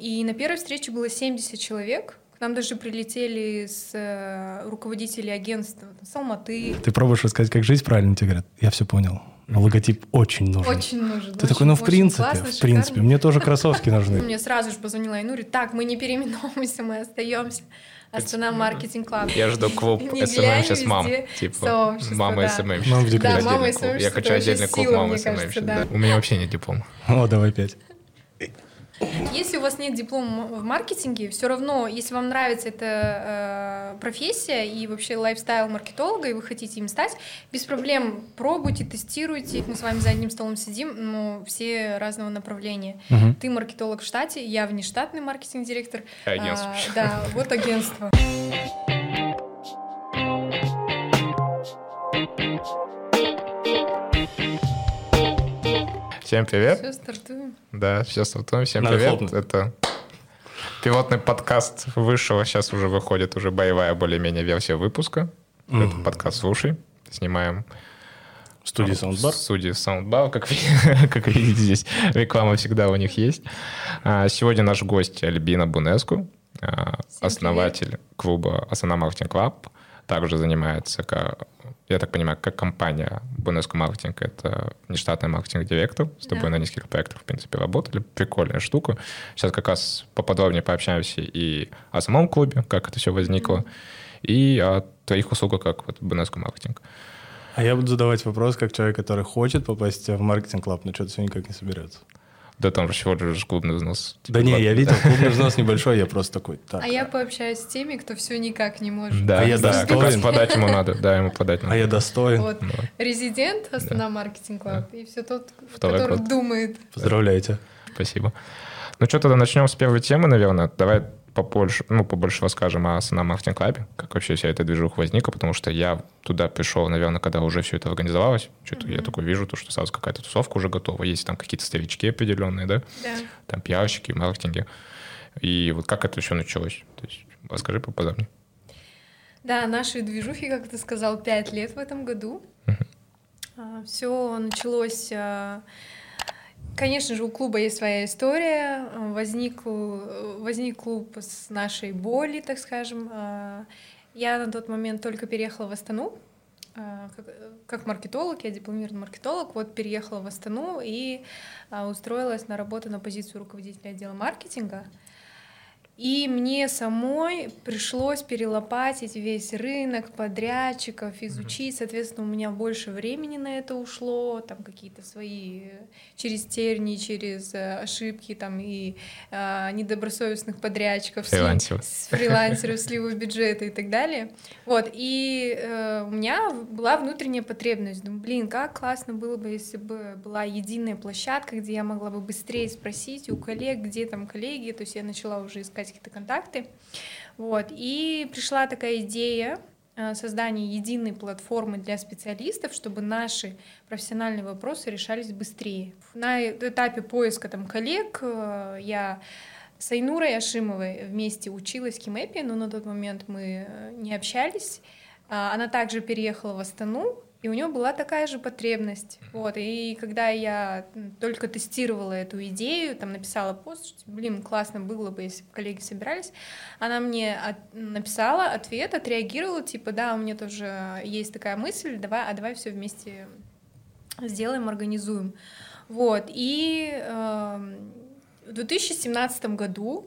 И на первой встрече было 70 человек. К нам даже прилетели с э, руководители агентства с Алматы. Ты пробуешь рассказать, как жизнь правильно, тебе говорят, я все понял. Но логотип очень нужен. Очень нужен. Ты такой, ну в принципе, классно, в принципе, шикарно. мне тоже кроссовки нужны. Мне сразу же позвонила Айнури, так, мы не переименовываемся, мы остаемся. Astana Marketing Club. Я жду клуб SMM сейчас мам. Типа мама SMM. Мама в Да, мама. Я хочу отдельный клуб мамы SMM. У меня вообще нет диплома. О, давай пять. Если у вас нет диплома в маркетинге, все равно, если вам нравится эта э, профессия и вообще лайфстайл маркетолога, и вы хотите им стать, без проблем пробуйте, тестируйте. Мы с вами за одним столом сидим, но все разного направления. Угу. Ты маркетолог в штате, я внештатный маркетинг-директор. Агентство. А, да, вот агентство. Всем привет. Все, стартуем. Да, все стартуем. Всем Надо привет. Хлопнуть. Это пилотный подкаст вышел, сейчас уже выходит уже боевая более-менее версия выпуска. Mm-hmm. Это подкаст «Слушай». Снимаем в студии Soundbar. В студии Soundbar, как, как видите, здесь реклама всегда у них есть. А, сегодня наш гость Альбина Бунеску, а, основатель привет. клуба Asana Marketing Club. Также занимается я так понимаю, как компания Bonesco Marketing, это нештатный маркетинг-директор, с тобой да. на нескольких проектах, в принципе, работали. Прикольная штука. Сейчас как раз поподробнее пообщаемся и о самом клубе, как это все возникло, mm-hmm. и о твоих услугах, как вот Bonesco Marketing. А я буду задавать вопрос, как человек, который хочет попасть в маркетинг-клаб, но что-то все никак не соберется. Да там же всего лишь клубный взнос. Типа, да не, я видел, клубный взнос небольшой, я просто такой, так. А я пообщаюсь с теми, кто все никак не может. Да, а я да, достоин. как раз подать ему надо, да, ему подать надо. А я достоин. Вот, резидент Astana Marketing Club, и все тот, который думает. Поздравляйте. Спасибо. Ну что, тогда начнем с первой темы, наверное. Давай побольше, ну, побольше расскажем об Astana Marketing Club е, как вообще вся эта движуха возникла, потому что я туда пришел, наверное, когда уже все это организовалось. Что-то mm-hmm. я такой вижу, то, что сразу какая-то тусовка уже готова. Есть там какие-то старички определенные, да? Да. Там пиарщики, маркетологи. И вот как это все началось? То есть расскажи поподробнее. Да, нашей движухи, как ты сказал, пять лет в этом году. Mm-hmm. Все началось а, Конечно же, у клуба есть своя история. Возник, возник клуб с нашей боли, так скажем. Я на тот момент только переехала в Астану, как, как маркетолог, я дипломированный маркетолог, вот переехала в Астану и устроилась на работу на позицию руководителя отдела маркетинга. И мне самой пришлось перелопатить весь рынок подрядчиков, изучить. Соответственно, у меня больше времени на это ушло, там какие-то свои через тернии, через э, ошибки там и э, недобросовестных подрядчиков, фрилансеров, фрилансеров, сливы бюджета и так далее. Вот, и э, у меня была внутренняя потребность. Думаю, блин, как классно было бы, если бы была единая площадка, где я могла бы быстрее спросить у коллег, где там коллеги. То есть я начала уже искать какие-то контакты. Вот. И пришла такая идея э, создания единой платформы для специалистов, чтобы наши профессиональные вопросы решались быстрее. На этапе поиска там, коллег э, я с Айнурой Ашимовой вместе училась в Кимэпе, но на тот момент мы э, не общались. А, она также переехала в Астану, и у нее была такая же потребность. Вот. И когда я только тестировала эту идею, там написала пост, что, блин, классно было бы, если бы коллеги собирались, она мне от, написала ответ, отреагировала, типа, да, у меня тоже есть такая мысль, давай, а давай все вместе сделаем, организуем. Вот. И э, в 2017 году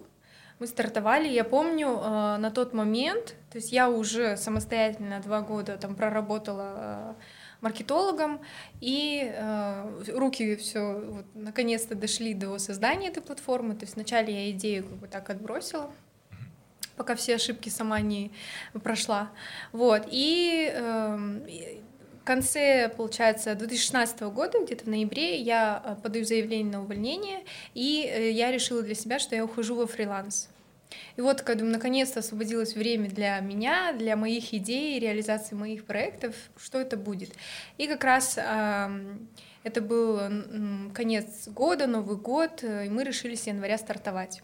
мы стартовали, я помню, э, на тот момент, то есть я уже самостоятельно два года там проработала э, маркетологом, и э, руки все вот, наконец-то дошли до создания этой платформы. То есть вначале я идею как бы так отбросила, пока все ошибки сама не прошла. Вот. И э, в конце, получается, 2016 года, где-то в ноябре, я подаю заявление на увольнение, и я решила для себя, что я ухожу во фриланс. И вот, когда наконец-то освободилось время для меня, для моих идей, реализации моих проектов, что это будет. И как раз э, это был конец года, Новый год, и мы решили с января стартовать.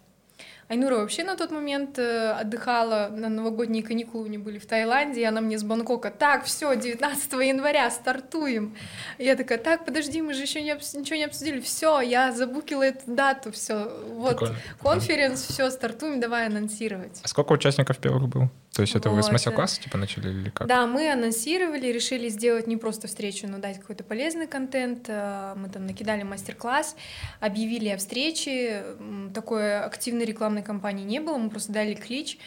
Айнура вообще на тот момент э, отдыхала на новогодние каникулы, у нее были в Таиланде, и она мне с Бангкока, так, все, 19 января стартуем. И я такая, так, подожди, мы же еще не обс- ничего не обсудили, все, я забукила эту дату, все, вот, Прикольно. конференц, все, стартуем, давай анонсировать. А сколько участников первых было? То есть это вы с Вот, мастер-класса типа начали или как? Да, мы анонсировали, решили сделать не просто встречу, но дать какой-то полезный контент. Э, Мы там накидали мастер-класс, объявили о встрече. М, Такой активной рекламной кампании не было, мы просто дали клич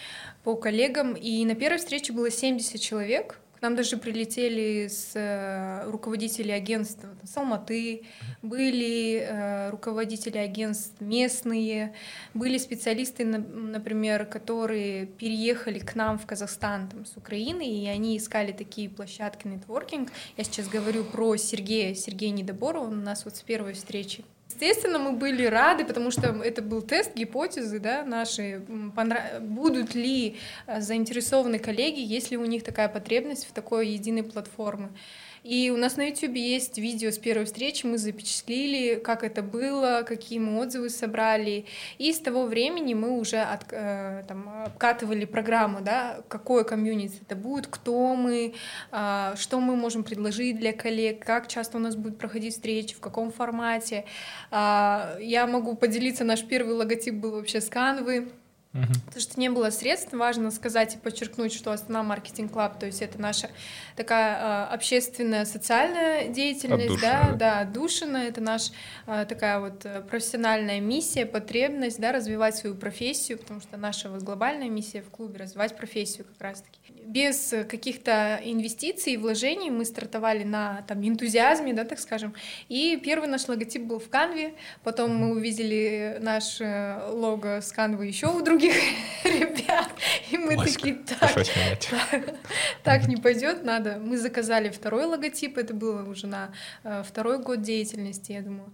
по коллегам. И на первой встрече было 70 человек. К нам даже прилетели с э, руководители агентств с Алматы, были э, руководители агентств местные, были специалисты, на- например, которые переехали к нам в Казахстан там, с Украины, и они искали такие площадки нетворкинг. Я сейчас говорю про Сергея, Сергея Недоборова, он у нас вот с первой встречи. Естественно, мы были рады, потому что это был тест гипотезы, да, наши. Понра- Будут ли э, заинтересованы коллеги, есть ли у них такая потребность в такой единой платформы. И у нас на YouTube есть видео с первой встречи, мы запечатлили, как это было, какие мы отзывы собрали. И с того времени мы уже от, э, там, обкатывали программу, да, какое комьюнити это будет, кто мы, а, что мы можем предложить для коллег, как часто у нас будет проходить встречи, в каком формате. А, Я могу поделиться, наш первый логотип был вообще с Canva, Мгм. Потому что не было средств, важно сказать и подчеркнуть, что Astana Marketing Club, то есть это наша такая а, общественная, социальная деятельность, да, Отдушина, да, отдушина, это наша а, такая вот э, профессиональная миссия, потребность, да, развивать свою профессию, потому что наша вот глобальная миссия в клубе развивать профессию как раз-таки. Без э, каких-то инвестиций и вложений мы стартовали на там энтузиазме, да, так скажем, и первый наш логотип был в Канве, потом мы увидели наше лого с Канвы еще у других ребят, и мы Классика. такие, так, так не пойдет, надо. Мы заказали второй логотип, это было уже на э, второй год деятельности, я думаю.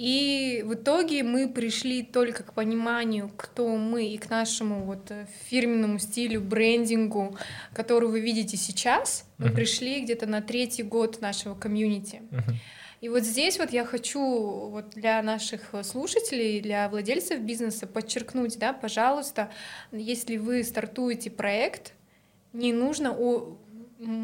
И в итоге мы пришли только к пониманию, кто мы, и к нашему вот э, фирменному стилю, брендингу, который вы видите сейчас. Мы Мгм. пришли где-то на третий год нашего комьюнити. Мгм. И вот здесь вот я хочу вот для наших слушателей, для владельцев бизнеса подчеркнуть, да, пожалуйста, если вы стартуете проект, не нужно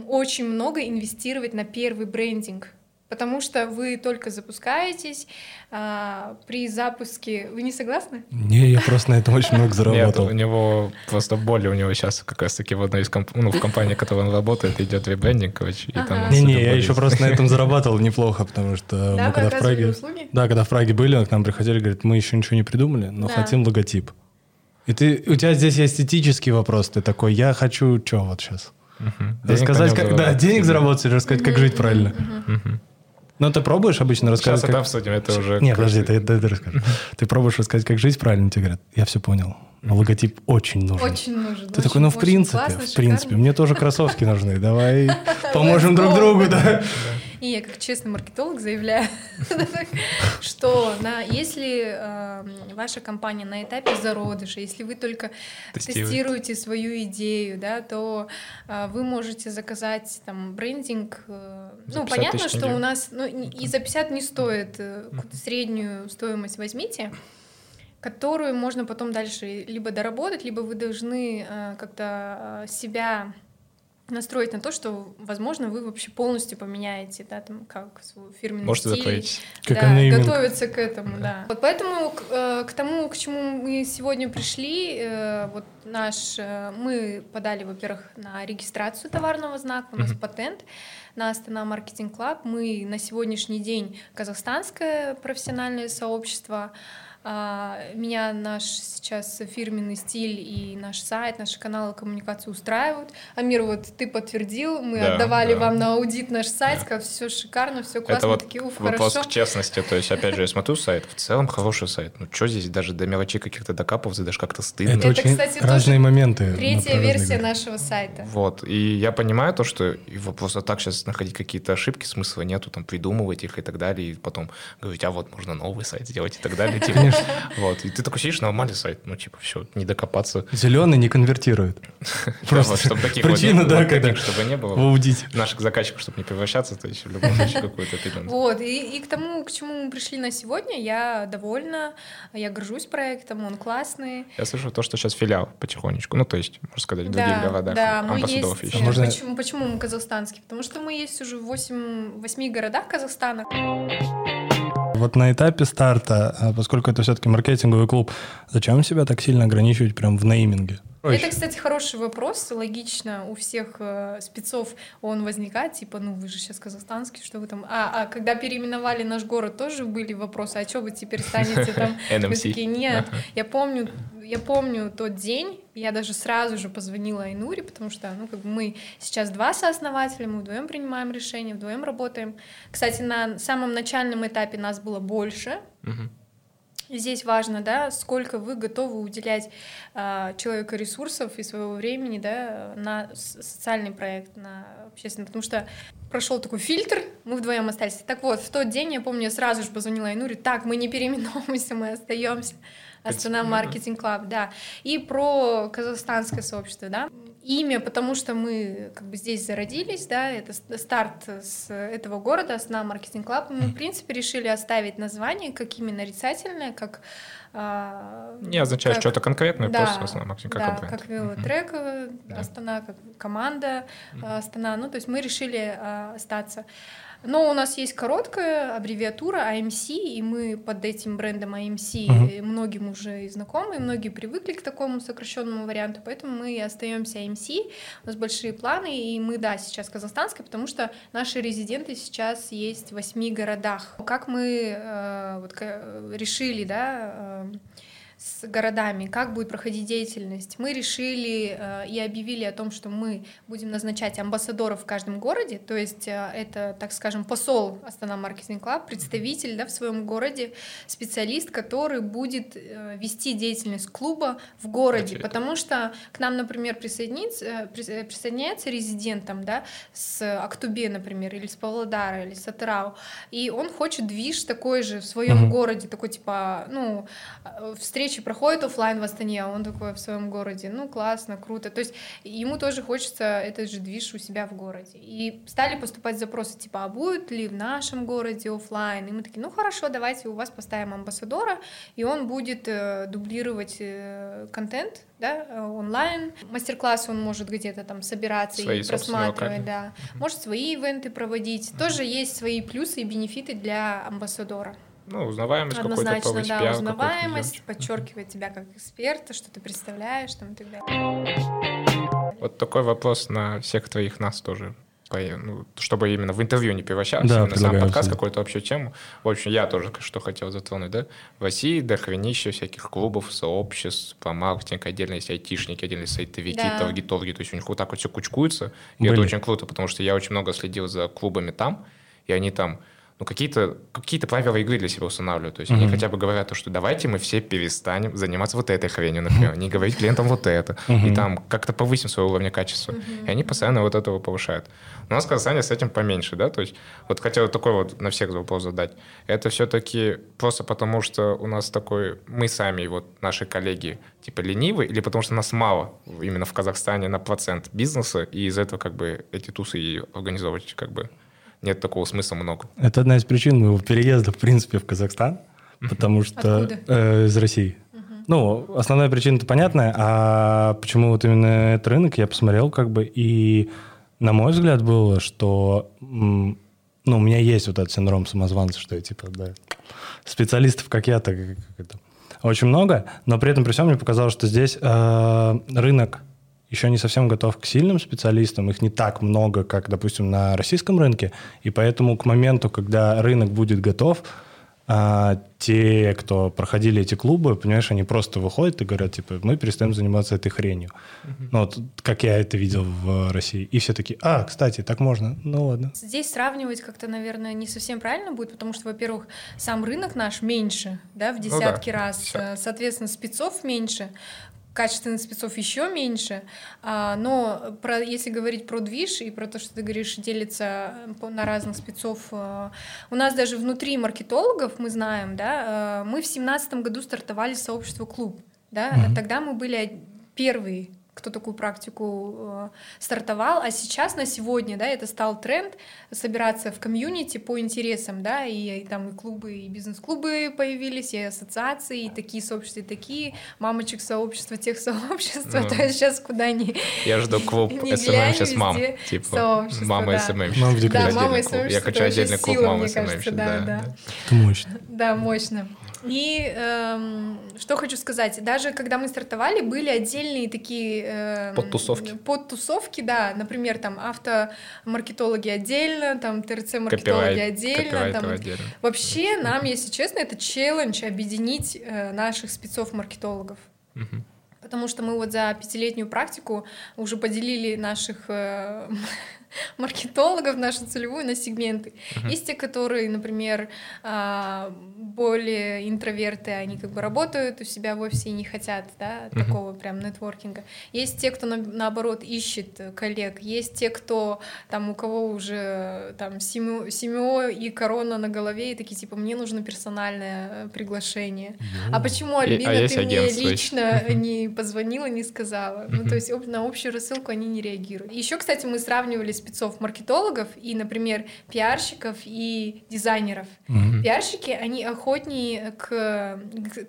очень много инвестировать на первый брендинг. Потому что вы только запускаетесь, а, при запуске... Вы не согласны? Не, я просто на этом очень много Нет, заработал. у него просто боль, у него сейчас как раз таки в одной из комп... ну, в компании, в которой он работает, идет ребрендинг, короче, и там... Не-не, я еще просто на этом зарабатывал неплохо, потому что да, мы когда в Праге... услуги? Да, когда в Праге были, к нам приходили, говорят, мы еще ничего не придумали, но Да. хотим логотип. И ты, у тебя здесь есть этический вопрос, ты такой, я хочу что вот сейчас? Денег Рассказать, как, да, денег заработать или рассказать, как жить правильно. Мгм. Но ты пробуешь обычно Сейчас рассказывать, это как... обсудим, это уже... Не, подожди, ты, ты, ты расскажи. Ты пробуешь рассказать, как жить правильно, тебе говорят, я все понял, но логотип очень нужен. Очень нужен. Ты такой, ну, в очень принципе, классно, в принципе, шикарно». мне тоже кроссовки нужны, давай поможем друг другу, да. И я как честный маркетолог заявляю, что на, если э, ваша компания на этапе зародыша, если вы только Тестирует. тестируете свою идею, да, то э, вы можете заказать там брендинг. э, ну, 50 понятно, что у нас ну, и за 50 не стоит, э, среднюю стоимость возьмите которую можно потом дальше либо доработать, либо вы должны э, как-то себя настроить на то, что, возможно, вы вообще полностью поменяете, да, там, как свой фирменный Можете стиль. затворить. Как да, нейминг. готовиться к этому, да. Вот поэтому к, э, к тому, к чему мы сегодня пришли, э, вот наш, э, мы подали, во-первых, на регистрацию товарного знака, у нас Мгм. патент на Astana Marketing Club. Мы на сегодняшний день казахстанское профессиональное сообщество. А, Меня наш сейчас фирменный стиль и наш сайт, наши каналы коммуникации устраивают. Амир, вот ты подтвердил, мы Да, отдавали да. вам на аудит наш сайт, сказал, все шикарно, все классно, Это вот такие, уф, вопрос хорошо. к честности. То есть, опять же, я смотрю сайт, в целом хороший сайт. Ну, что здесь даже до мелочей каких-то докапываться, даже как-то стыдно. Это, Это, очень кстати, разные тоже моменты. Третья версия нашего сайта. Вот, и я понимаю то, что его просто так сейчас находить какие-то ошибки, смысла нету, там, придумывать их и так далее, и потом говорить, а вот можно новый сайт сделать и так далее. Типа, Вот, и ты такой сидишь, нормальный сайт, ну, типа, все, не докопаться. Зеленый не конвертирует. Просто, чтобы таких Причина, да, когда чтобы не было. в аудите. Наших заказчиков, чтобы не превращаться, то есть в любом случае какой-то определенный. Вот, и, к тому, к чему мы пришли на сегодня, я довольна, я горжусь проектом, он классный. Я слышу то, что сейчас филиал потихонечку, ну, то есть, можно сказать, в других городах да, мы есть. А Почему, мы казахстанский? Потому что мы есть уже в 8, 8 городах Казахстана. Вот на этапе старта, а, поскольку это все-таки маркетинговый клуб, зачем себя так сильно ограничивать прям в нейминге? Это, кстати, хороший вопрос. Логично, у всех э, спецов он возникает, типа, ну вы же сейчас казахстанский, что вы там... А, а когда переименовали наш город, тоже были вопросы, а что вы теперь станете там? NMC. такие, нет, я помню, я помню тот день, я даже сразу же позвонила Айнуре, потому что, ну, как бы мы сейчас два сооснователя, мы вдвоем принимаем решения, вдвоем работаем. Кстати, на самом начальном этапе нас было больше, Мгм. Здесь важно, да, сколько вы готовы уделять а, человеку ресурсов и своего времени, да, на социальный проект, на общественный, потому что прошел такой фильтр, мы вдвоем остались. Так вот, в тот день, я помню, я сразу же позвонила Айнуре, так, мы не переименовываемся, мы остаемся. Astana. Marketing Club, да. И про казахстанское сообщество, да. Имя, потому что мы как бы здесь зародились, да, это с- старт с этого города, Astana Marketing Club. Мы, в принципе, решили оставить название как именно нарицательное, как... а, Не означает что-то конкретное, да, просто в основном максимум как да, бренд. как велотрек э, Да. Астана, как команда э, Астана. Ну, то есть мы решили э, остаться. Но у нас есть короткая аббревиатура AMC, и мы под этим брендом AMC Мгм. э, многим уже и знакомы, и многие привыкли к такому сокращенному варианту, поэтому мы остаемся AMC. У нас большие планы, и мы, да, сейчас казахстанская, потому что наши резиденты сейчас есть в восьми городах. Как мы э, вот, ка- решили, да, э, с городами, как будет проходить деятельность. Мы решили э, и объявили о том, что мы будем назначать амбассадоров в каждом городе, то есть э, это, так скажем, посол Astana Marketing Club, представитель да, в своем городе, специалист, который будет э, вести деятельность клуба в городе, потому что к нам, например, присоединится, э, э, присоединяется резидент там, да, с Актобе, например, или с Павлодара, или с Атырау, и он хочет движ такой же в своем Мгм. городе, такой типа, ну, э, встречи проходят оффлайн в Астане, а он такой в своем городе, ну, классно, круто. То есть ему тоже хочется этот же движ у себя в городе. И стали поступать запросы, типа, а будет ли в нашем городе оффлайн? И мы такие, ну, хорошо, давайте у вас поставим амбассадора, и он будет э, дублировать э, контент, да, онлайн. Мастер-классы он может где-то там собираться Свои и просматривать, да. Может свои ивенты проводить. Тоже есть свои плюсы и бенефиты для амбассадора. Ну, узнаваемость какой-то Однозначно, повысить, да, пиар узнаваемость, подчеркивает тебя как эксперта, что ты представляешь там и так далее. Вот такой вопрос на всех твоих нас тоже. По- ну, чтобы именно в интервью не превращаться, Да, именно сам подкаст, какую-то общую тему. В общем, я тоже что хотел затронуть, да? В России дохренища всяких клубов, сообществ, по маркетинг, отдельно есть айтишники, отдельно есть сайтовики, Да. таргетологи, то есть у них вот так вот все кучкуется, и Были. это очень круто, потому что я очень много следил за клубами там, и они там ну, какие-то какие правила игры для себя устанавливают. То есть они Мгм. хотя бы говорят, то, что давайте мы все перестанем заниматься вот этой хренью, например, не говорить клиентам вот это, и Мгм. там как-то повысим свой уровень качества. И они постоянно вот этого повышают. У нас в Казахстане с этим поменьше, да, то есть вот хотел такой вот на всех вопрос задать. Это все-таки просто потому, что у нас такой, мы сами, и вот наши коллеги, типа ленивы, или потому что нас мало именно в Казахстане на процент бизнеса, и из этого как бы эти тусы и организовывать как бы нет такого смысла много. Это одна из причин моего переезда, в принципе, в Казахстан, потому что э, из России. Ну, основная причина-то понятная, а почему вот именно этот рынок, я посмотрел как бы, и на мой взгляд было, что, ну, у меня есть вот этот синдром самозванца, что я типа, да, специалистов, как я, так как это, очень много, но при этом при всем мне показалось, что здесь э, рынок еще не совсем готов к сильным специалистам, их не так много, как, допустим, на российском рынке, и поэтому к моменту, когда рынок будет готов, а, те, кто проходили эти клубы, понимаешь, они просто выходят и говорят, типа, мы перестаем заниматься этой хренью. Ну, вот как я это видел в России. И все такие, а, кстати, так можно, ну ладно. Здесь сравнивать как-то, наверное, не совсем правильно будет, потому что, во-первых, сам рынок наш меньше, да, в да, десятки раз, десятки. э, соответственно, спецов меньше. Качественных спецов еще меньше, а, но про, если говорить про движ и про то, что ты говоришь, делится на разных спецов, а, у нас даже внутри маркетологов мы знаем, да, а, мы в семнадцатом году стартовали сообщество клуб, да, mm-hmm. тогда мы были первые кто такую практику э, стартовал, а сейчас на сегодня, да, это стал тренд собираться в комьюнити по интересам, да, и, и там и клубы, и бизнес-клубы появились, и ассоциации, и такие сообщества, и такие мамочек сообщества, тех сообщества, ну, то есть сейчас куда ни Я жду клуб SMM сейчас мам, типа мама SMM. Да, мама SMM. Я хочу отдельный клуб мамы SMM. Да, да. Мощно. Да, мощно. И эм, что хочу сказать, даже когда мы стартовали, были отдельные такие... Эм, подтусовки. Подтусовки, да. Например, там автомаркетологи отдельно, там ТРЦ-маркетологи отдельно. Там... отдельно. Вообще нам, если честно, это челлендж объединить э, наших спецов-маркетологов. Угу. Потому что мы вот за пятилетнюю практику уже поделили наших э, маркетологов, нашу целевую, на сегменты. Uh-huh. Есть те, которые, например, а, более интроверты, они как бы работают у себя в офисе и не хотят да, uh-huh. такого прям нетворкинга. Есть те, кто на, наоборот ищет коллег. Есть те, кто там у кого уже там семью, семью и корона на голове, и такие типа мне нужно персональное приглашение. Uh-huh. А почему Альбина а ты мне лично не позвонила, не сказала? Uh-huh. Ну то есть на общую рассылку они не реагируют. Еще, кстати, мы сравнивали спецов-маркетологов и, например, пиарщиков и дизайнеров. Mm-hmm. Пиарщики, они охотнее к,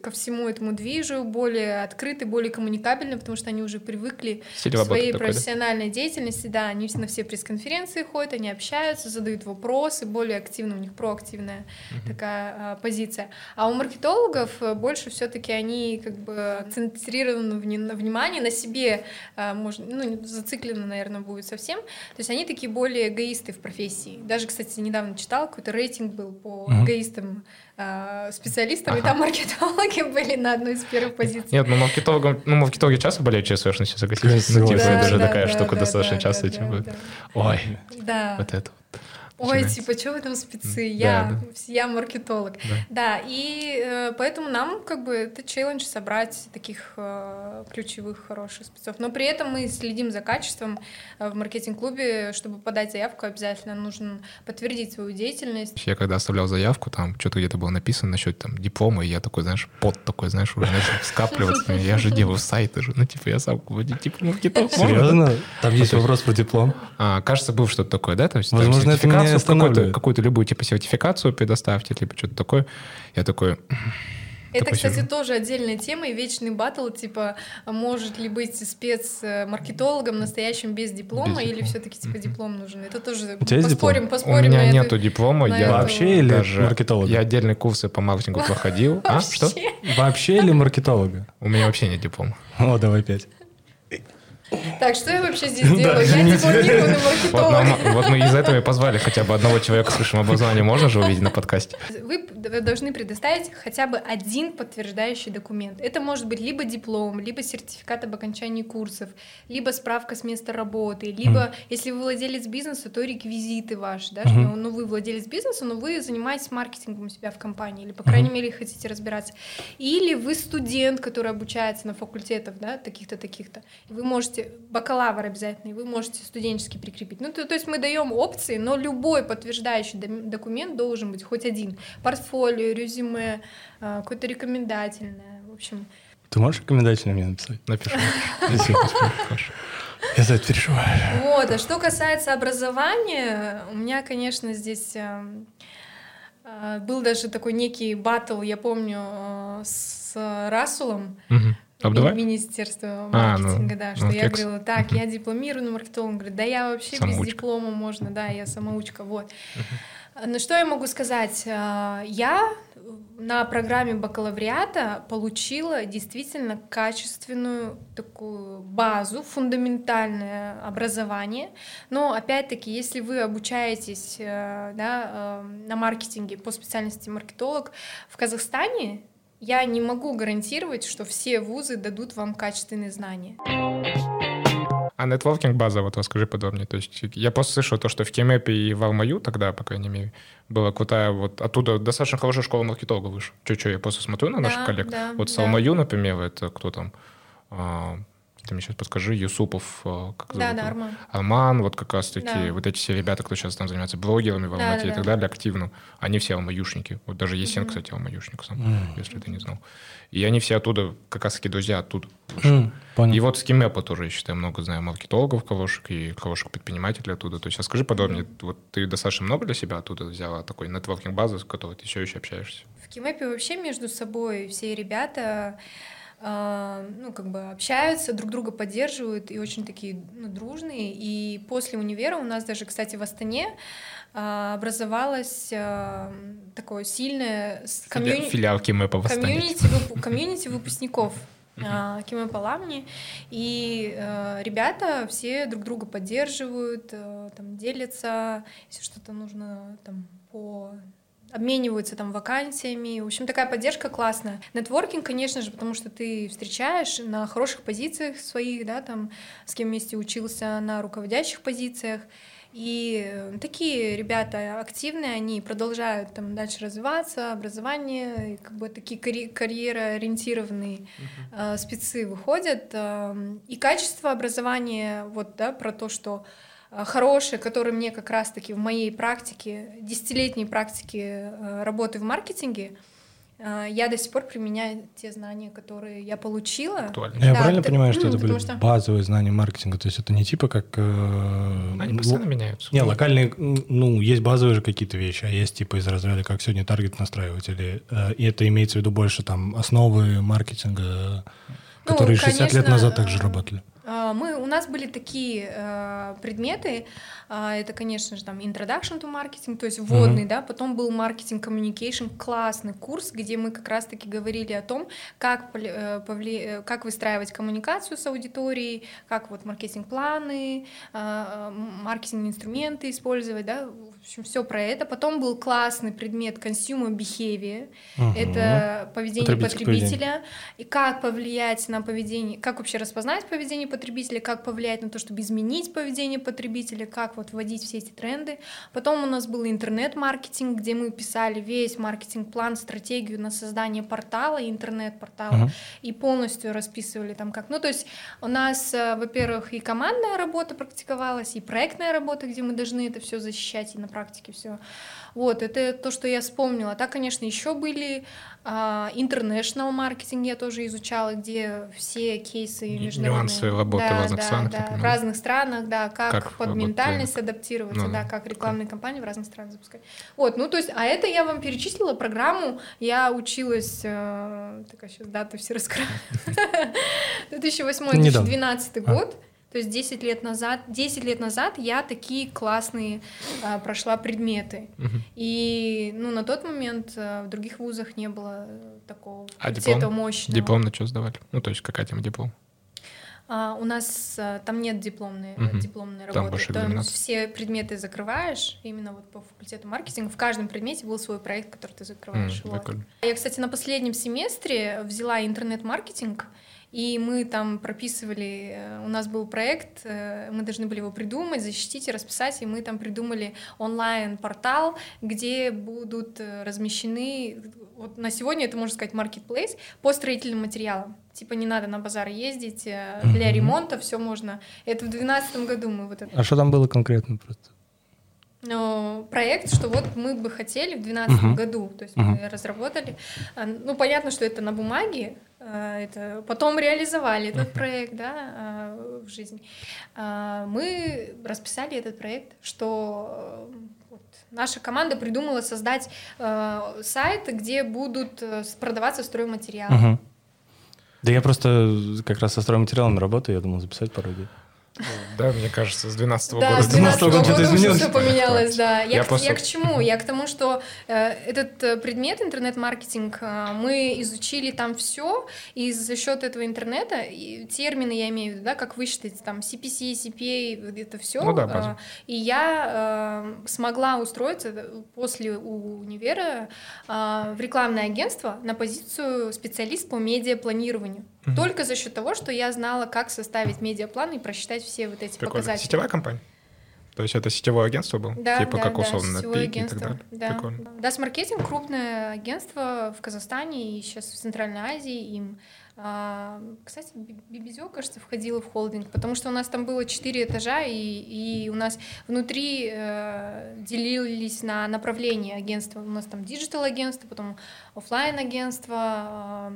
ко всему этому движу, более открыты, более коммуникабельны, потому что они уже привыкли Стиль к своей такой, профессиональной да? деятельности. Да, они на все пресс-конференции ходят, они общаются, задают вопросы, более активно, у них проактивная mm-hmm. такая а, позиция. А у маркетологов больше все-таки они как бы акцентрированы на внимание на себе, а, можно, ну, зациклены, наверное, будет совсем. То есть они такие более эгоисты в профессии. Даже, кстати, недавно читал, какой-то рейтинг был по uh-huh. эгоистам э, специалистам, ага. и там маркетологи были на одной из первых позиций. Нет, ну маркетологам, ну маркетологи часто болеют совершенность, согласитесь? Ну, типа, это же такая штука достаточно часто, типа, ой, вот это Ой, типа, что вы там спецы? Я, да, да. я маркетолог. Да, да и э, поэтому нам как бы это челлендж собрать таких э, ключевых хороших спецов. Но при этом мы следим за качеством э, в маркетинг-клубе, чтобы подать заявку, обязательно нужно подтвердить свою деятельность. Я когда оставлял заявку, там что-то где-то было написано насчет там диплома, и я такой, знаешь, пот такой, знаешь, уже начал скапливаться. Я же делаю сайты же, ну типа я сам типа маркетолог. Серьезно? Там есть вопрос про диплом? А, кажется, был что-то такое, да? Возможно, это меня какую-то, какую-то любую типа сертификацию предоставьте, либо что-то такое. Я такой... Это, кстати, сижу. тоже отдельная тема и вечный батл, типа, может ли быть спецмаркетологом настоящим без диплома, без или все-таки типа диплом нужен? Это тоже У тебя поспорим, диплом? поспорим. У меня на нету диплома, я вообще или даже маркетолога? Я отдельные курсы по маркетингу проходил. А что? Вообще или маркетолога? У меня вообще нет диплома. О, давай пять. Так, что я вообще здесь делаю? Я дипломированный маркетолог. Вот мы из этого и позвали хотя бы одного человека с высшим образованием. Можно же увидеть на подкасте? Вы должны предоставить хотя бы один подтверждающий документ. Это может быть либо диплом, либо сертификат об окончании курсов, либо справка с места работы, либо, если вы владелец бизнеса, то реквизиты ваши, да, что, ну, вы владелец бизнеса, но вы занимаетесь маркетингом у себя в компании, или, по крайней мере, хотите разбираться. Или вы студент, который обучается на факультетах, да, таких-то, таких-то. Вы можете можете, бакалавр обязательно, и вы можете студенческий прикрепить. Ну, то, то есть мы даем опции, но любой подтверждающий документ должен быть хоть один. Портфолио, резюме, а, какое-то рекомендательное, в общем. Ты можешь рекомендательное мне написать? Напишу. Я за это переживаю. Вот, а что касается образования, у меня, конечно, здесь а, а, был даже такой некий батл, я помню, с Расулом. Угу. Обдавай? Министерство маркетинга, а, ну, да, что ну, я кекс. говорила, так, я дипломированный маркетолог, он говорит, да я вообще самоучка. без диплома можно, да, я самоучка, вот. Uh-huh. Ну что я могу сказать? А, я на программе бакалавриата получила действительно качественную такую базу, фундаментальное образование. Но опять-таки, если вы обучаетесь э, да, э, на маркетинге по специальности маркетолог в Казахстане, я не могу гарантировать, что все вузы дадут вам качественные знания. А нетворкинг база, вот расскажи подробнее. То есть я просто слышал то, что в Кемепе и в Алмаю тогда, по крайней мере, была крутая, вот оттуда достаточно хорошая школа маркетолога вышла. Че-че, я просто смотрю на наших да, коллег. Да, вот с да. Алмаю, например, это кто там? А, ты мне сейчас подскажи, Юсупов, а, как Да, зовут да, его? Арман. Арман, вот как раз-таки, Да. вот эти все ребята, кто сейчас там занимается блогерами в Да, Алмате да, и так да. далее, активно, они все алмаюшники. Вот даже Есен, Мгм. кстати, алмаюшник сам, М. если ты не знал. И они все оттуда, как раз-таки друзья оттуда. Понял. И вот с Кимэпа тоже, я считаю, много знаю маркетологов хороших и хороших предпринимателей оттуда. То есть расскажи подробнее, вот ты достаточно много для себя оттуда взяла такой нетворкинг базы, с которой ты все еще общаешься? В Кимэпе вообще между собой все ребята а, ну, как бы общаются, друг друга поддерживают и очень такие ну, дружные. И после универа у нас даже, кстати, в Астане а, образовалось а, такое сильное с- Филя- комьюни- Филиал Кимэпа в Астане. комьюнити, комьюнити выпускников а, Кимэпа Ламни. И э, ребята все друг друга поддерживают, э, там, делятся, если что-то нужно там, по обмениваются там вакансиями. В общем, такая поддержка классная. Нетворкинг, конечно же, потому что ты встречаешь на хороших позициях своих, да, там, с кем вместе учился, на руководящих позициях. И э, такие ребята активные, они продолжают там дальше развиваться, образование, как бы такие карье- карьероориентированные э, спецы выходят. эм, И качество образования, вот, да, про то, что э, хорошее, которое мне как раз-таки в моей практике, десятилетней практике э, работы в маркетинге, э, я до сих пор применяю те знания, которые я получила. Актуально. Я Да, правильно ты- понимаю, что это были что- базовые знания маркетинга? То есть это не типа как... э, Они л- постоянно меняются. Не, локальные, ну, есть базовые же какие-то вещи, а есть типа из разряда, как сегодня таргет настраивать, или э, и это имеется в виду больше там основы маркетинга, Ну, которые 60 лет назад также э, работали. А, Мы, у нас были такие э, предметы, а, это, конечно же, там Introduction to Marketing, то есть вводный, да, потом был Marketing Communication, классный курс, где мы как раз-таки говорили о том, как, э, повли- э, как выстраивать коммуникацию с аудиторией, как вот маркетинг-планы, м, маркетинг-инструменты использовать, да, общем, все про это. Потом был классный предмет Consumer Behavior, Мгм. это поведение потребителя и как повлиять на поведение, как вообще распознать поведение потребителя, как повлиять на то, чтобы изменить поведение потребителя, как вот вводить все эти тренды. Потом у нас был интернет-маркетинг, где мы писали весь маркетинг-план, стратегию на создание портала, интернет-портала, Мгм. и полностью расписывали там как. Ну, то есть у нас, э, во-первых, и командная работа практиковалась, и проектная работа, где мы должны это все защищать, и на практике все. Вот, это то, что я вспомнила. Так, конечно, еще были а, international маркетинг я тоже изучала, где все кейсы международные. нюансы работы в Да, разных да, странах, Да, в разных странах, да, как, Как под работает ментальность рынок. адаптироваться, Ну да, да, как рекламные кампании в разных странах запускать. Вот, ну то есть, а это я вам перечислила программу, я училась, э, такая сейчас даты все раскрою, 2008-2012 А. год, то есть 10 лет назад, 10 лет назад я такие классные а, прошла предметы. Мгм. И ну, на тот момент а, в других вузах не было э, такого А диплом? мощного. Диплом на что сдавали? Ну, то есть какая тема диплом? А, у нас а, там нет дипломной, Мгм. дипломной Там работы. больше Там все предметы закрываешь, именно вот по факультету маркетинга. В каждом предмете был свой проект, который ты закрываешь. М, вот. прикольно. Я, кстати, на последнем семестре взяла интернет-маркетинг, и мы там прописывали, э, у нас был проект, э, мы должны были его придумать, защитить и расписать, и мы там придумали онлайн-портал, где будут э, размещены, вот на сегодня это, можно сказать, маркетплейс по строительным материалам. Типа не надо на базар ездить, для ремонта все можно. Это в 2012 году мы вот это А что там было конкретно просто? но проект, что вот мы бы хотели в 2012 Мгм. году, то есть Мгм. мы разработали. А, Ну, понятно, что это на бумаге, это потом реализовали этот проект, да, а, в жизнь. А, Мы расписали этот проект, что э, вот наша команда придумала создать э, сайт, где будут э, продаваться стройматериалы. Мгм. Да я просто как раз со стройматериалами работаю, я думал записать пару идей. Да, мне кажется, с 12 Да, года. с 12 года что-то года уже все поменялось, да. Я, Я к, просто- я к чему? Я к тому, что э, этот э, предмет интернет-маркетинг, э, мы изучили там все, и за счет этого интернета, и термины я имею в виду, да, как высчитать там CPC, CPA, это все. Ну да, база. и я э, смогла устроиться после универа э, в рекламное агентство на позицию специалист по медиапланированию. Мгм. Только за счет того, что я знала, как составить медиаплан и просчитать все вот эти Прикольно. показатели. Сетевая компания? То есть это сетевое агентство было? Да, типа да, как да, условно сетевое пики и так агентство. далее? Да. Прикольно. Das Marketing крупное агентство в Казахстане и сейчас в Центральной Азии. Им А, кстати, BBDO, кажется, входила в холдинг, потому что у нас там было четыре этажа, и, и у нас внутри э, делились на направления агентства. У нас там digital-агентство, потом офлайн агентство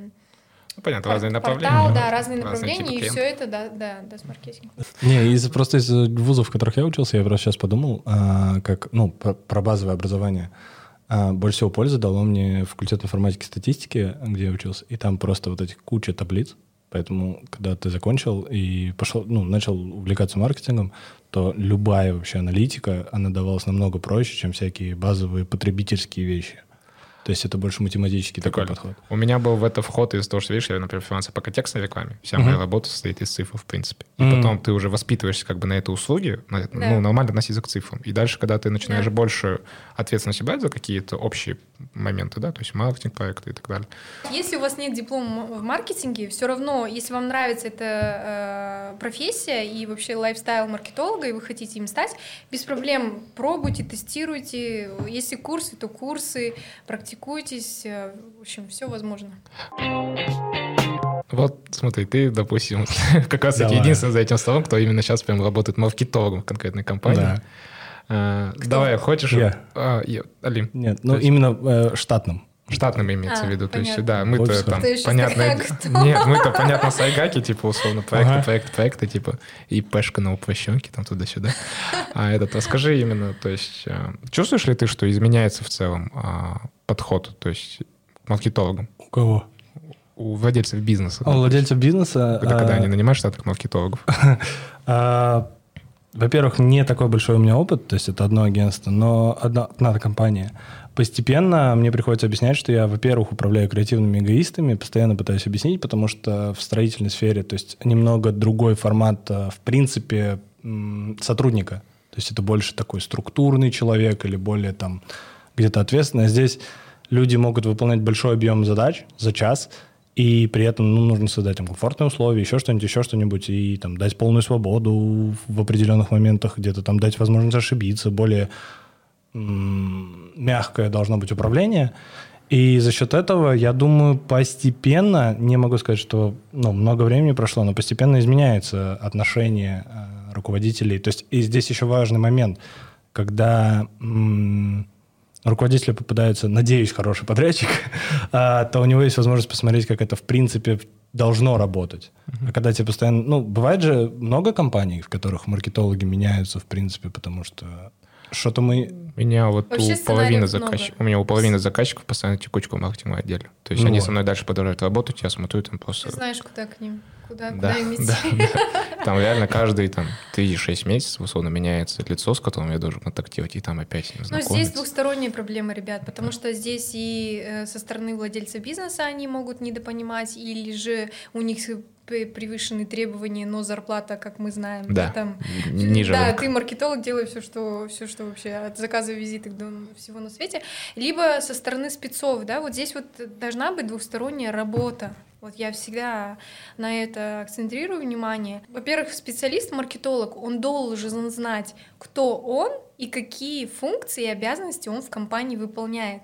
ну, понятно, разные направления. Портал, да, разные направления, и все это, да, да, да, с маркетингом. Не, из, просто из вузов, в которых я учился, я просто сейчас подумал, а, как, ну, про, про базовое образование. А, больше всего пользы дало мне факультет информатики и статистики, где я учился, и там просто вот эти куча таблиц, Поэтому, когда ты закончил и пошел, ну, начал увлекаться маркетингом, то любая вообще аналитика, она давалась намного проще, чем всякие базовые потребительские вещи. То есть это больше математический такой подход. У меня был в это вход из того, что, видишь, я, например, финансовая по контекстной рекламе. Вся uh-huh. моя работа состоит из цифр, в принципе. И uh-huh. потом ты уже воспитываешься как бы на этой услуге, на, да. ну, нормально относиться к цифрам. И дальше, когда ты начинаешь да. больше ответственности брать за какие-то общие моменты, да, то есть маркетинг, проекты и так далее. Если у вас нет диплома в маркетинге, все равно, если вам нравится эта э, профессия и вообще лайфстайл маркетолога, и вы хотите им стать, без проблем пробуйте, тестируйте. Если курсы, то курсы, практикуйте практикуйтесь, э, в общем, все возможно. Вот, смотри, ты, допустим, как раз таки единственный за этим столом, кто именно сейчас прям работает маркетологом в конкретной компании. Да. А, давай, хочешь? Я. А, я. Алим. Нет, ну есть... именно э, штатным. Штатным имеется а, в виду. Понятно. То есть, да, мы-то там, понятно... Нет, мы-то, понятно, сайгаки, типа, условно, проекты, ага. проекты, проекты, типа, и пешка на упрощенке, там, туда-сюда. А этот, расскажи именно, то есть, э, чувствуешь ли ты, что изменяется в целом а, подход, то есть, к маркетологам? У кого? У владельцев бизнеса. А у владельцев бизнеса? Это когда а, они нанимают штатных маркетологов. А, во-первых, не такой большой у меня опыт, то есть это одно агентство, но одна, одна компания – постепенно мне приходится объяснять, что я, во-первых, управляю креативными эгоистами, постоянно пытаюсь объяснить, потому что в строительной сфере, то есть немного другой формат, э, в принципе, сотрудника. То есть это больше такой структурный человек или более там где-то ответственный. А здесь люди могут выполнять большой объем задач за час, и при этом ну, нужно создать там, комфортные условия, еще что-нибудь, еще что-нибудь, и там дать полную свободу в определенных моментах, где-то там дать возможность ошибиться, более мягкое должно быть управление. И за счет этого, я думаю, постепенно, не могу сказать, что ну, много времени прошло, но постепенно изменяется отношение э, руководителей. То есть и здесь еще важный момент, когда м- руководителю попадается, надеюсь, хороший подрядчик, а, то у него есть возможность посмотреть, как это в принципе должно работать. Uh-huh. А когда тебе постоянно... Ну, бывает же много компаний, в которых маркетологи меняются, в принципе, потому что что-то мы... У меня вот Вообще у половины заказчиков, у меня у половины заказчиков постоянно текучка в маркетинговом отделе. То есть ну, они со мной дальше продолжают работать, я смотрю там просто... Ты знаешь, куда к ним, куда, да, куда им идти. Да, да. Там реально каждый там 3-6 месяцев условно меняется лицо, с которым я должен контактировать, и там опять Ну, здесь двухсторонние проблемы, ребят, потому что здесь и э, со стороны владельца бизнеса они могут недопонимать, или же у них превышены требования, но зарплата, как мы знаем, да, там, ниже да, ты маркетолог, делай все, что все, что вообще от заказа визиток до всего на свете, либо со стороны спецов, да, вот здесь вот должна быть двухсторонняя работа. Вот я всегда на это акцентрирую внимание. Во-первых, специалист-маркетолог, он должен знать, кто он и какие функции и обязанности он в компании выполняет.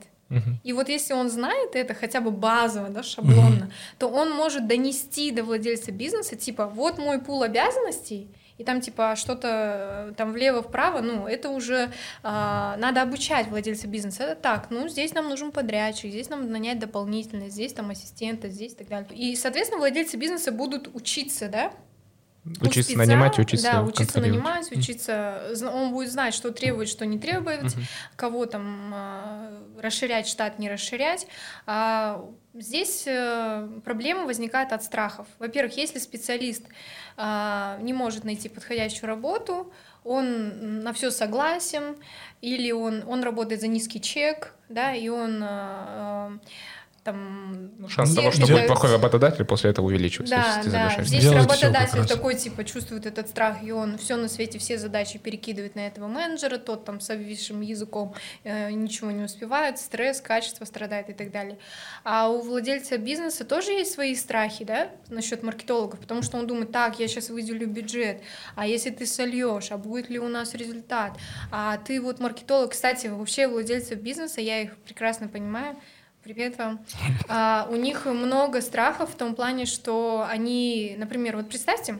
И вот если он знает это хотя бы базово, да, шаблонно, то он может донести до владельца бизнеса, типа, вот мой пул обязанностей, и там типа что-то э, там влево-вправо, ну, это уже а, надо обучать владельца бизнеса. Это так, ну, здесь нам нужен подрядчик, здесь нам нанять дополнительно, здесь там ассистента, здесь и так далее. И, соответственно, владельцы бизнеса будут учиться, да, Учиться спеца, нанимать, учиться Да, учиться нанимать, учиться... Он будет знать, что требует, что не требует, uh-huh. кого там э, расширять штат, не расширять. А здесь э, проблема возникает от страхов. Во-первых, если специалист э, не может найти подходящую работу, он на все согласен, или он, он работает за низкий чек, да, и он... Там... Ну, шанс того, что будет плохой работодатель, после этого увеличивается. Да, да. Здесь Делать работодатель такой, типа, чувствует этот страх, и он все на свете, все задачи перекидывает на этого менеджера, тот там с обвисшим языком э, ничего не успевает, стресс, качество страдает и так далее. А у владельца бизнеса тоже есть свои страхи, да, насчет маркетологов, потому что он думает, так, я сейчас выделю бюджет, а если ты сольешь, а будет ли у нас результат? А ты вот маркетолог, кстати, вообще владельцев бизнеса, я их прекрасно понимаю, Привет вам. А, у них много страхов в том плане, что они, например, вот представьте,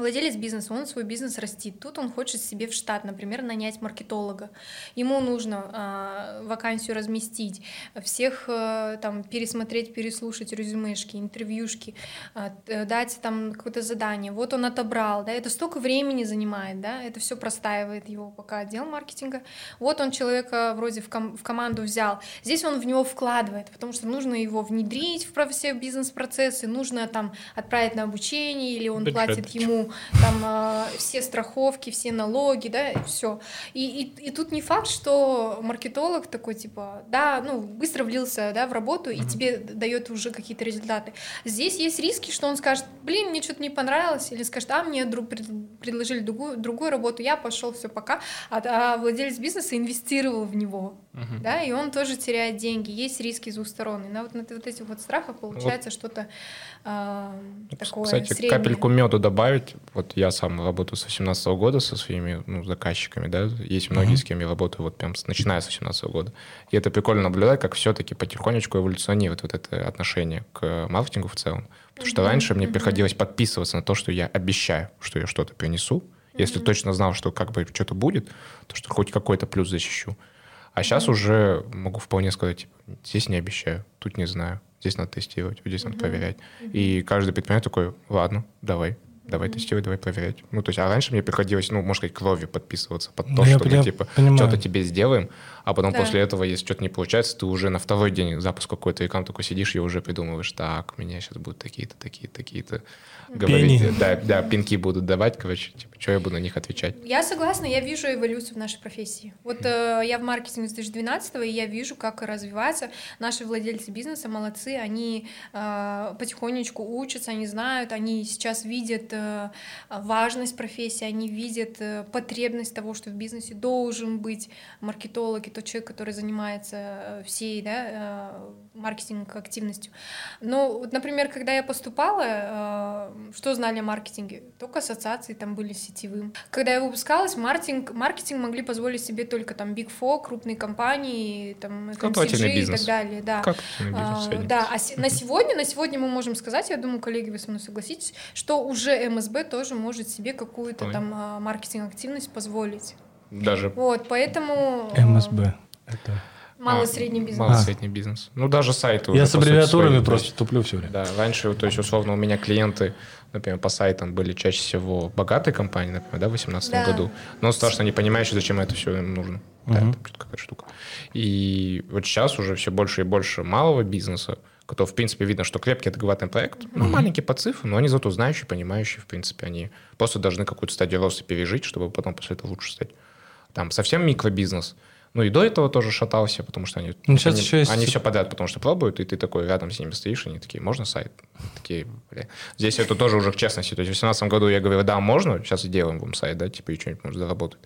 Владелец бизнеса, он свой бизнес растит. Тут он хочет себе в штат, например, нанять маркетолога. Ему нужно э, вакансию разместить, всех э, там пересмотреть, переслушать резюмешки, интервьюшки, э, дать там какое-то задание. Вот он отобрал, да, это столько времени занимает, да, это все простаивает его пока отдел маркетинга. Вот он человека вроде в, ком- в команду взял. Здесь он в него вкладывает, потому что нужно его внедрить в все бизнес-процессы, нужно там отправить на обучение, или он платит ему там э, все страховки, все налоги, да, и все. И, и, и тут не факт, что маркетолог такой, типа, да, ну, быстро влился, да, в работу, и тебе дает уже какие-то результаты. Здесь есть риски, что он скажет, блин, мне что-то не понравилось, или скажет, а, мне друг, предложили другую, другую работу, я пошел, все, пока. А, а владелец бизнеса инвестировал в него, mm-hmm. да, и он тоже теряет деньги, есть риски с двух сторон. И на вот, на вот этих вот страхах получается вот. что-то э, такое Кстати, среднее. капельку меду добавить, вот я сам работаю с 18 года со своими ну, заказчиками, да, есть многие, uh-huh. с кем я работаю вот прям с, начиная с 18 года. И это прикольно наблюдать, как все-таки потихонечку эволюционирует вот это отношение к маркетингу в целом. Потому uh-huh. что раньше мне uh-huh. приходилось подписываться на то, что я обещаю, что я что-то принесу. Если точно знал, что как бы что-то будет, то что хоть какой-то плюс защищу. А сейчас уже могу вполне сказать, типа, здесь не обещаю, тут не знаю, здесь надо тестировать, здесь надо проверять. И каждый предприниматель такой, ладно, давай, давай тестировать, давай проверять. Ну, то есть, а раньше мне приходилось, ну, можно сказать, кровью подписываться под то, ну, что мы, типа, понимаю. что-то тебе сделаем, а потом да. после этого, если что-то не получается, ты уже на второй день запуска какой-то рекламы такой сидишь и уже придумываешь, так, у меня сейчас будут такие-то, такие-то, такие-то говорить. Пени. Да, да, пинки будут давать, короче, типа, что я буду на них отвечать. Я согласна, я вижу эволюцию в нашей профессии. Вот э, я в маркетинге с 2012 и я вижу, как развивается. Наши владельцы бизнеса молодцы, они э, потихонечку учатся, они знают, они сейчас видят э, важность профессии, они видят э, потребность того, что в бизнесе должен быть маркетолог и тот человек, который занимается э, всей да, э, маркетинг активностью. Но, вот, например, когда я поступала, э, что знали о маркетинге? Только ассоциации там были сетевым. Когда я выпускалась, маркетинг, маркетинг могли позволить себе только там Big Four, крупные компании, там FMCG и так далее. Да, как а, да. а с- на сегодня, на сегодня мы можем сказать, я думаю, коллеги, вы со мной согласитесь, что уже МСБ тоже может себе какую-то Ой. там а, маркетинг-активность позволить. Даже. Вот, поэтому... МСБ. Это Малый-средний бизнес. Малый-средний а. бизнес. Ну, даже сайты Я с аббревиатурами свои, просто туплю все время. Да, раньше, то есть, условно, у меня клиенты, например, по сайтам были чаще всего богатые компании, например, да, в 2018 да. году. Но страшно не понимающие, зачем это все им нужно. Угу. Да, там какая-то штука. И вот сейчас уже все больше и больше малого бизнеса, который, в принципе, видно, что крепкий адекватный проект, ну, маленький по цифрам, но они зато знающие, понимающие, в принципе, они просто должны какую-то стадию роста пережить, чтобы потом после этого лучше стать. Там совсем микробизнес – ну и до этого тоже шатался, потому что они, ну, сейчас они, еще есть... они все подряд, потому что пробуют, и ты такой рядом с ними стоишь, и они такие, можно сайт? Такие, бля. Здесь это тоже уже к честности. То есть в 2018 году я говорю, да, можно, сейчас сделаем вам сайт, да, типа, и что-нибудь может заработать.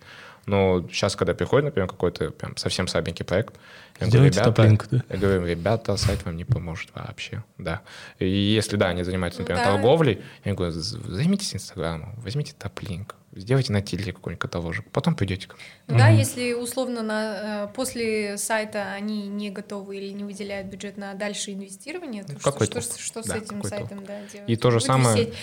Но сейчас, когда приходит, например, какой-то прям совсем слабенький проект, я говорю, ребята, топлинг, да? я говорю, ребята, сайт вам не поможет вообще, да. И если, да, они занимаются, например, да. торговлей, я говорю, займитесь Инстаграмом, возьмите топлинк, сделайте на тильде какой-нибудь каталожик, потом придете ко мне. Ну, да, если условно на, э, после сайта они не готовы или не выделяют бюджет на дальше инвестирование, то ну, что, что, что, что да, с этим сайтом да, делать? И то же самое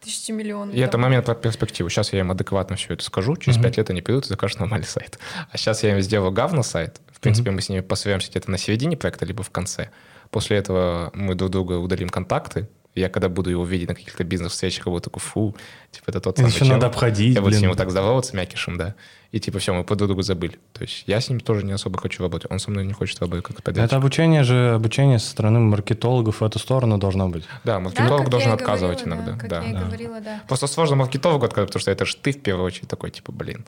тысячи миллионов. И там. это момент под перспективу. Сейчас я им адекватно все это скажу, через пять лет они придут и закажут нормальный сайт. А сейчас я им сделаю говно сайт. В принципе, mm-hmm. мы с ними посвяемся где-то на середине проекта, либо в конце. После этого мы друг друга удалим контакты, я когда буду его видеть на каких-то бизнес-встречах, я буду такой, фу, типа, это тот самый Еще надо обходить, Я буду с ним вот так здороваться мякишем, да. И типа все, мы по друг другу забыли. То есть я с ним тоже не особо хочу работать. Он со мной не хочет работать как подрядчик. Это обучение же, обучение со стороны маркетологов в эту сторону должно быть. Да, маркетолог да, должен отказывать говорила, иногда. Да, как да. я да. говорила, да. Просто сложно маркетологу отказывать, потому что это же ты в первую очередь такой, типа, блин,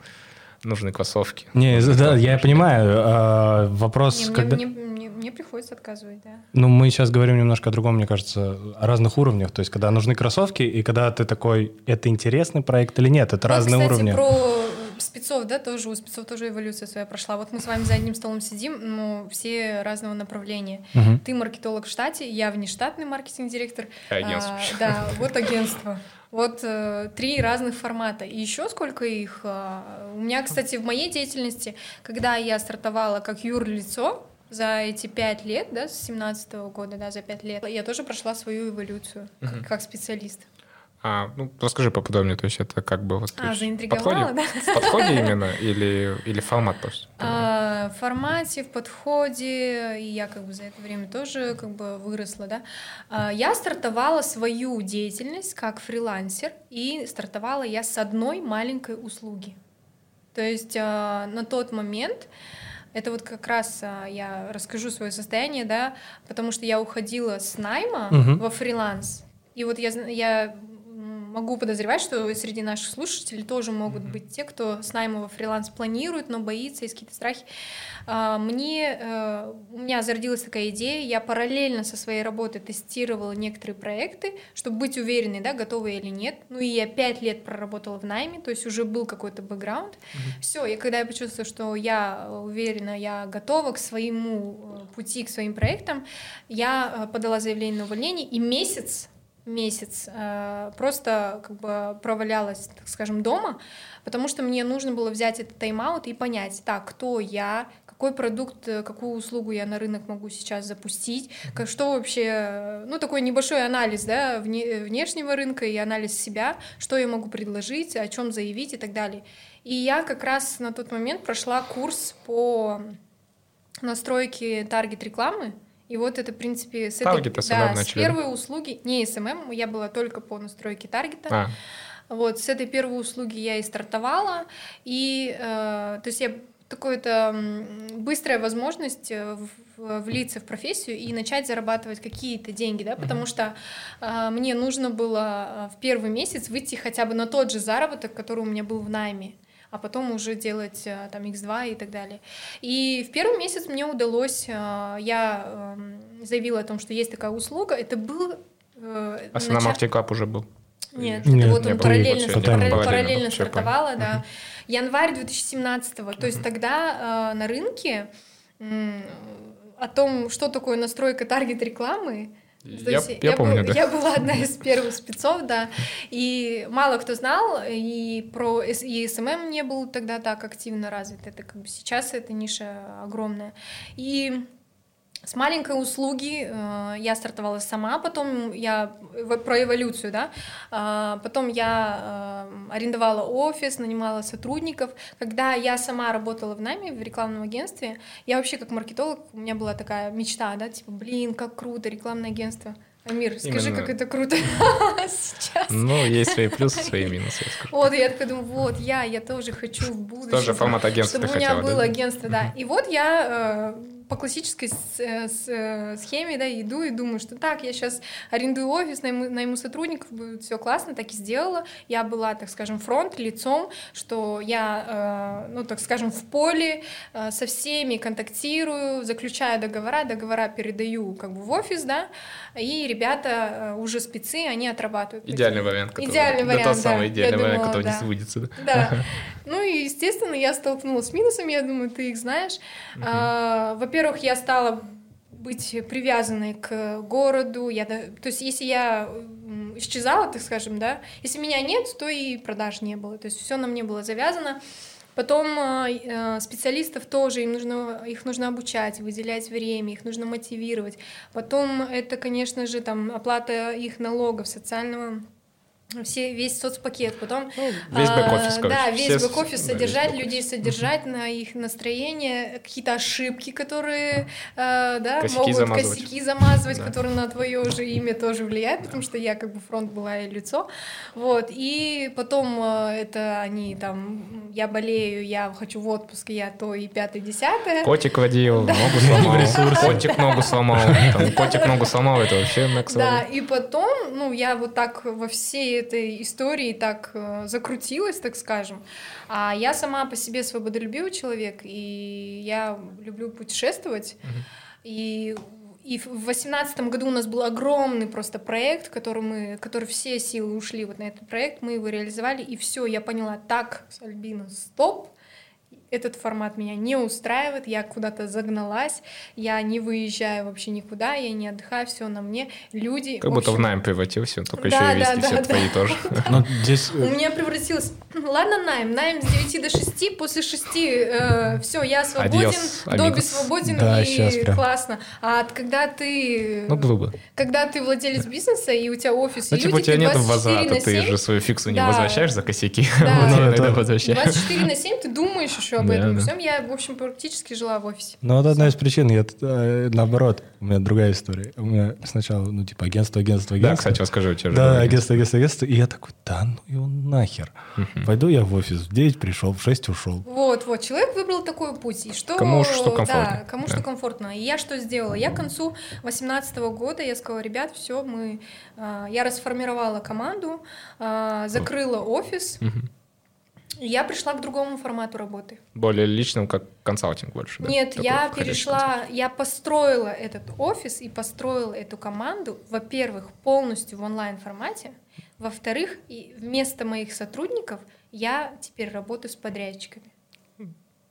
нужны кроссовки. Не, да, я понимаю. А, вопрос, не, когда... Мне, мне, мне приходится отказывать, да. Ну, мы сейчас говорим немножко о другом, мне кажется, о разных уровнях. То есть, когда нужны кроссовки, и когда ты такой, это интересный проект или нет, это вот, разные кстати, уровни. про спецов, да, тоже у спецов тоже эволюция своя прошла. Вот мы с вами за одним столом сидим, ну, все разного направления. Угу. Ты маркетолог в штате, я внештатный маркетинг-директор. Агентство. А, да, вот агентство. Вот э, три разных формата. И еще сколько их? Э, у меня, кстати, в моей деятельности, когда я стартовала как юрлицо, за эти пять лет, да, с 17 года, да, за пять лет, я тоже прошла свою эволюцию как, как специалист. А, ну, расскажи поподробнее, то есть это как бы вот... А, заинтриговала, да? В подходе именно или, или формат просто? А, в формате, в подходе, и я как бы за это время тоже как бы выросла, да. А, я стартовала свою деятельность как фрилансер, и стартовала я с одной маленькой услуги. То есть а, на тот момент это вот как раз а, я расскажу свое состояние, да, потому что я уходила с найма угу. во фриланс. И вот я, я могу подозревать, что среди наших слушателей тоже могут быть те, кто с найма во фриланс планирует, но боится, есть какие-то страхи. А, мне, э, у меня зародилась такая идея, я параллельно со своей работой тестировала некоторые проекты, чтобы быть уверенной, да, готова я или нет. Ну и я пять лет проработала в найме, то есть уже был какой-то бэкграунд. Mm-hmm. Все, и когда я почувствовала, что я уверена, я готова к своему э, пути, к своим проектам, я э, подала заявление на увольнение, и месяц месяц э, просто как бы провалялась, так скажем, дома, потому что мне нужно было взять этот тайм-аут и понять, так, кто я, какой продукт, э, какую услугу я на рынок могу сейчас запустить, как, что вообще, ну, такой небольшой анализ, да, вне, внешнего рынка и анализ себя, что я могу предложить, о чем заявить и так далее. И я как раз на тот момент прошла курс по настройке таргет рекламы, и вот это, в принципе, с, этой, да, с первой услуги, не SMM, я была только по настройке таргета. А. Вот, с этой первой услуги я и стартовала, и, э, то есть я такое-то быстрая возможность э, влиться в профессию и начать зарабатывать какие-то деньги, да, потому что э, мне нужно было э, в первый месяц выйти хотя бы на тот же заработок, который у меня был в найме а потом уже делать э, там X2 и так далее. И в первый месяц мне удалось, э, я эм, заявила о том, что есть такая услуга, это был... Э, а. Marketing Club уже был? Нет, Нет, это вот он параллельно, параллельно, параллельно стартовала, да. Январь 2017 -го. То есть тогда э, на рынке э, о том, что такое настройка таргет рекламы, я, есть, я, я, помню, был, да. я была одна из первых спецов, да, и мало кто знал, и про и SMM не был тогда так активно развит, это как бы сейчас эта ниша огромная, и с маленькой услуги э, я стартовала сама, потом я про эволюцию, да, э, потом я э, арендовала офис, нанимала сотрудников. Когда я сама работала в найме в рекламном агентстве, я вообще как маркетолог, у меня была такая мечта, да, типа, блин, как круто, рекламное агентство. Амир, скажи, Именно... как это круто сейчас. Ну, есть свои плюсы, свои минусы. Вот, я такая думаю, вот, я, я тоже хочу в будущем. Тоже формат агентства Чтобы у меня было агентство, да. И вот я по классической с, э, с, э, схеме, да, иду и думаю, что так, я сейчас арендую офис, найму, найму сотрудников, будет все классно, так и сделала. Я была, так скажем, фронт, лицом, что я, э, ну, так скажем, в поле, со всеми контактирую, заключаю договора, договора передаю как бы в офис, да, и ребята уже спецы, они отрабатывают. Идеальный вариант. Который, идеальный вариант, да. Тот самый идеальный вариант, думала, который да. не сбудется, да? Да. Ну и, естественно, я столкнулась с минусами, я думаю, ты их знаешь. Uh-huh. А, во-первых, я стала быть привязанной к городу. Я, то есть, если я исчезала, так скажем, да, если меня нет, то и продаж не было. То есть все на мне было завязано. Потом э, специалистов тоже, им нужно, их нужно обучать, выделять время, их нужно мотивировать. Потом это, конечно же, там оплата их налогов, социального все, весь соцпакет, потом... Ну, весь бэк-офис, а, Да, весь бэк-офис содержать, да, людей содержать на их настроение, какие-то ошибки, которые а, да, косяки могут замазывать. косяки замазывать, да. которые на твое же имя тоже влияют, потому что я как бы фронт была и лицо. Вот, и потом а, это они там, я болею, я хочу в отпуск, я то и пятое, десятое. Котик водил, да. ногу сломал, котик ногу сломал, котик ногу сломал, это вообще Да, и потом, ну, я вот так во всей этой истории так э, закрутилась, так скажем. А я сама по себе свободолюбивый человек, и я люблю путешествовать. И и в восемнадцатом году у нас был огромный просто проект, который мы, который все силы ушли вот на этот проект, мы его реализовали, и все, я поняла, так, Альбина, стоп, этот формат меня не устраивает, я куда-то загналась, я не выезжаю вообще никуда, я не отдыхаю, все на мне. Люди... Как будто в найм превратился, только да, еще и вести да, все да, твои да. тоже. Но здесь... У меня превратилось... Ладно, найм, найм с 9 до 6, после 6 э, все, я свободен, Adios, Добби свободен да, и классно. А когда ты... Ну, бы. Когда ты владелец бизнеса, и у тебя офис, ну, и типа, люди, у тебя нет возврата, ты же свою фиксу не возвращаешь за косяки. Да. 24 на 7 ты думаешь еще об этом всем. Я, в общем, практически жила в офисе. Ну, вот одна из причин, я э, наоборот, у меня другая история. У меня сначала, ну, типа, агентство, агентство, агентство. Да, кстати, расскажу у тебя же. Да, агентство, агентство, агентство. И я такой, да ну его нахер. Пойду я в офис, в 9 пришел, в 6 ушел. Вот, вот, человек выбрал такой путь. И что, кому что комфортно. Да, кому да. что комфортно. И я что сделала? Я к концу 2018 года, я сказала, ребят, все, мы... А, я расформировала команду, а, закрыла офис, угу. Я пришла к другому формату работы. Более личным, как консалтинг больше, да? Нет, Такой я перешла, я построила этот офис и построила эту команду, во-первых, полностью в онлайн-формате, во-вторых, и вместо моих сотрудников я теперь работаю с подрядчиками.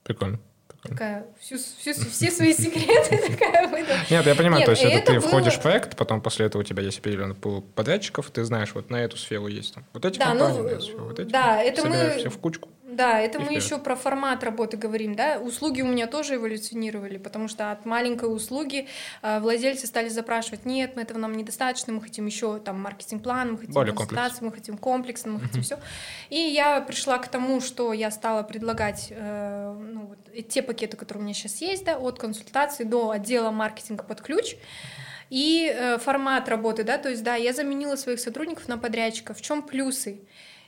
Прикольно такая всю, всю, все свои секреты такая выдала. Нет, я понимаю, Нет, то есть это, это ты было... входишь в проект, потом после этого у тебя есть определенный пул подрядчиков, ты знаешь, вот на эту сферу есть там. Вот эти да, компании, ну, вот эти да, это мы... все в кучку. Да, это мы еще про формат работы говорим, да. Услуги у меня тоже эволюционировали, потому что от маленькой услуги э, владельцы стали запрашивать, нет, мы этого нам недостаточно, мы хотим еще там маркетинг-план, мы хотим Более консультацию, мы хотим комплексно, мы хотим все. И я пришла к тому, что я стала предлагать э, ну, вот, те пакеты, которые у меня сейчас есть, да, от консультации до отдела маркетинга под ключ. И э, формат работы, да, то есть, да, я заменила своих сотрудников на подрядчиков. В чем плюсы?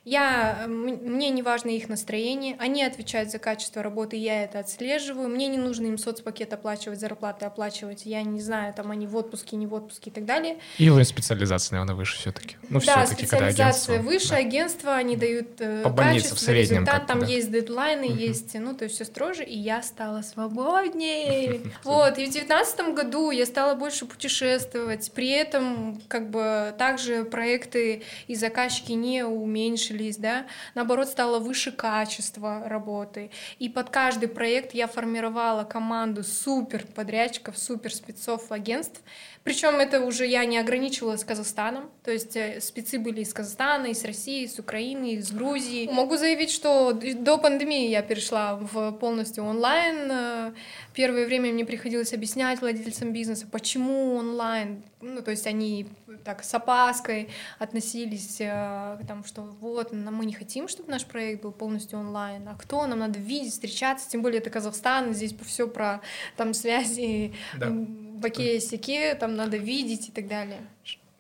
Я, мне не важно их настроение, они отвечают за качество работы, я это отслеживаю, мне не нужно им соцпакет оплачивать, зарплаты оплачивать, я не знаю, там они в отпуске, не в отпуске и так далее. И уровень специализации, наверное, выше все-таки. Ну, да, все специализация выше, да. агентство, они дают э, По качество, в среднем результат, там да. есть дедлайны, угу. есть, ну, то есть все строже, и я стала свободнее. Вот, и в девятнадцатом году я стала больше путешествовать, при этом как бы также проекты и заказчики не уменьшили улучшились, да, наоборот, стало выше качество работы. И под каждый проект я формировала команду супер подрядчиков, супер спецов агентств, причем это уже я не ограничивала с Казахстаном, то есть э, спецы были из Казахстана, из России, из Украины, из Грузии. Могу заявить, что до пандемии я перешла в полностью онлайн. Э, первое время мне приходилось объяснять владельцам бизнеса, почему онлайн. Ну, то есть они так с опаской относились э, к тому, что вот, мы не хотим, чтобы наш проект был полностью онлайн, а кто, нам надо видеть, встречаться, тем более это Казахстан, здесь все про там связи, да баке сяке, там надо видеть и так далее.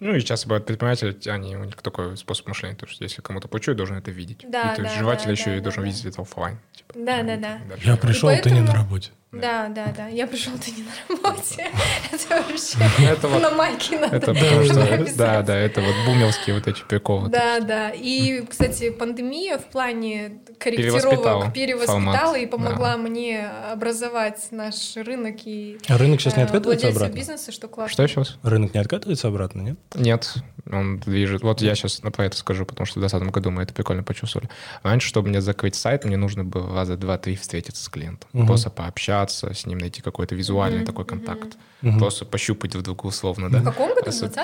Ну и часто бывают предприниматели, они, у них такой способ мышления, то что если кому-то плачу, должен это видеть. Да, и то есть да, да, еще да, и должен да. видеть это офлайн. Типа, да, да, да. Я пришел, поэтому... ты не на работе. Да, да, да. Я пришел, ты не на работе. Это вообще на майке надо. Это потому что, да, да, это вот бумерские вот эти приколы. Да, да. И, кстати, пандемия в плане корректировок перевоспитала и помогла мне образовать наш рынок и а рынок сейчас не э, откатывается обратно? бизнеса, что классно. Что сейчас? Рынок не откатывается обратно, нет? Нет, он движет. Вот я сейчас про это скажу, потому что в 2020 году мы это прикольно почувствовали. Раньше, чтобы мне закрыть сайт, мне нужно было раза два-три встретиться с клиентом, просто пообщаться, пообщаться, с ним найти какой-то визуальный mm-hmm. такой контакт. Mm-hmm. Просто пощупать вдруг условно, да. В каком году? В 20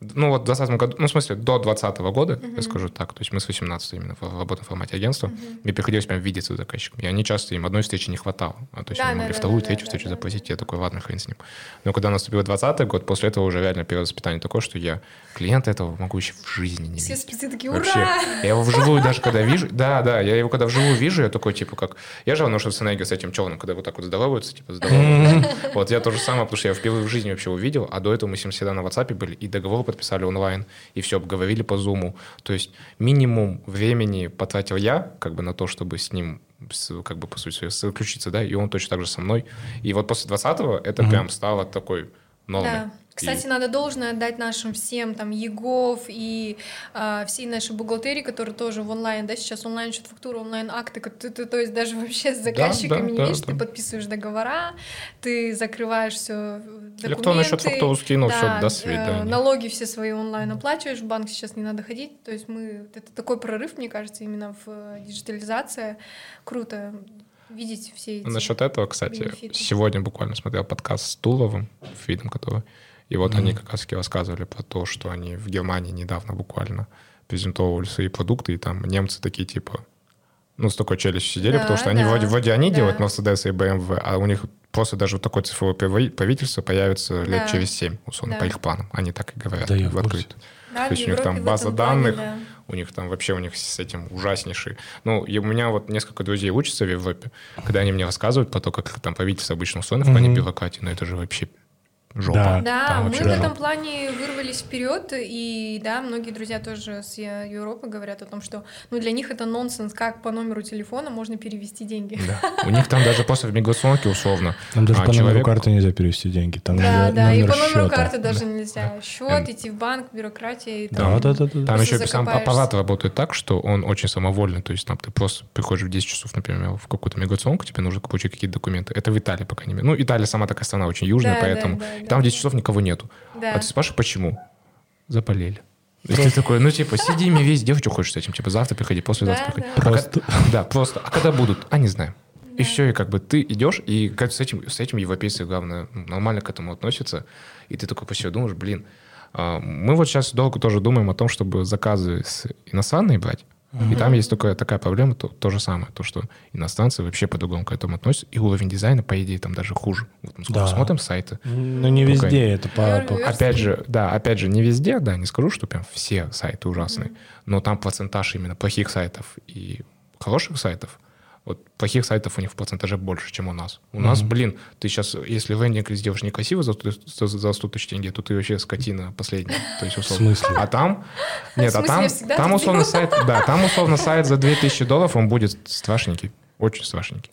ну, вот в 2020 году, ну, в смысле, до 2020 года, uh-huh. я скажу так, то есть мы с 18 именно в работаем в формате агентства, uh-huh. мне приходилось прям видеться с заказчиком. И они часто, им одной встречи не хватало. А, то есть да, они могли да, вторую, да, третью да, встречу да, запросить, да. я такой, ладно, хрен с ним. Но когда наступил 20 год, после этого уже реально перевоспитание такое, что я клиента этого могу еще в жизни не Все видеть. спецы такие, ура! Вообще. Я его вживую даже когда вижу, да, да, я его когда вживую вижу, я такой, типа, как... Я же что с энергией с этим челом, когда вот так вот здороваются, типа, здороваются. Вот я то же самое, потому что я впервые в жизни вообще увидел, а до этого мы с ним всегда на WhatsApp были, и договор подписали онлайн и все обговорили по зуму. То есть минимум времени потратил я как бы на то, чтобы с ним как бы по сути заключиться, да, и он точно так же со мной. И вот после 20-го это mm-hmm. прям стало такой нормой. Да. Кстати, и... надо должное отдать нашим всем, там, ЕГОВ и э, всей нашей бухгалтерии, которые тоже в онлайн, да, сейчас онлайн счет фактура, онлайн акты, как ты, ты, то есть даже вообще с заказчиками да, да, не видишь, да, ты подписываешь договора, ты закрываешь все документы. Электронный счет фактуру скинул, да, все, до свидания. Э, налоги все свои онлайн оплачиваешь, в банк сейчас не надо ходить, то есть мы, это такой прорыв, мне кажется, именно в диджитализация, круто. видеть все эти... Насчет этого, кстати, бенефиты. сегодня буквально смотрел подкаст с Туловым, видом который, и вот они как раз рассказывали про то, что они в Германии недавно буквально презентовывали свои продукты, и там немцы такие типа, ну, с такой челюстью сидели, Да, потому что они да, вроде, вроде они да. делают Mercedes и BMW, а у них просто даже вот такое цифровое прави- правительство появится лет Да. через 7, условно, Да. по их планам. Они так и говорят Да, в открытую. Да, То есть у них там база этом плане, данных, да. у них там вообще у них с этим ужаснейший. Ну, и у меня вот несколько друзей учатся в Европе, когда они мне рассказывают про то, как там правительство обычно устроено в плане Мгм. бюрократии, но это же вообще жопа. Да. Да, Там мы в жопа. этом плане вырвались вперед, и да, многие друзья тоже с Е- Европы говорят о том, что ну, для них это нонсенс, как по номеру телефона можно перевести деньги. Да. У них там даже просто в условно. Там даже а, по номеру человек- карты нельзя перевести деньги. Там Да, надо да, и по номеру счета. карты даже нельзя. Счет, Эм. идти в банк, бюрократия и Да, там. да, да, да. Там Просто еще сам аппарат работает так, что он очень самовольный. То есть там ты просто приходишь в 10 часов, например, в какую-то миграционку, тебе нужно получить какие-то документы. Это в Италии, по крайней мере. Ну, Италия сама такая страна очень южная, Да, поэтому да, да, там да. в 10 часов никого нету. Да. А ты спрашиваешь, почему? Заболели. И ты такой, ну, типа, сиди, ими весь, делай, что хочешь с этим. Типа, завтра приходи, послезавтра Да, приходи. да. А Просто. Да, просто. А когда будут? А не знаю. И все, и как бы ты идешь, и как с этим, с этим европейцы, главное, ну, нормально к этому относятся. И ты такой по себе думаешь, блин, а, мы вот сейчас долго тоже думаем о том, чтобы заказы с иностранные брать. И там есть такая, такая проблема, то, то же самое, то, что иностранцы вообще по-другому к этому относятся, и уровень дизайна, по идее, там даже хуже. Вот мы Да. смотрим сайты, Ну, не Только- везде это по... Опять же, да, опять же, не везде, да, не скажу, что прям все сайты ужасные, но там процентаж именно плохих сайтов и хороших сайтов, вот плохих сайтов у них в процентаже больше, чем у нас. У нас, блин, ты сейчас, если лендинг сделаешь некрасиво за, 100 за- за 100 тысяч тенге, то ты вообще скотина последняя. То есть, условно. В смысле? А там, нет, а смысле? там, там условно делаю. сайт, да, там условно сайт за 2000 долларов, он будет страшненький, очень страшненький.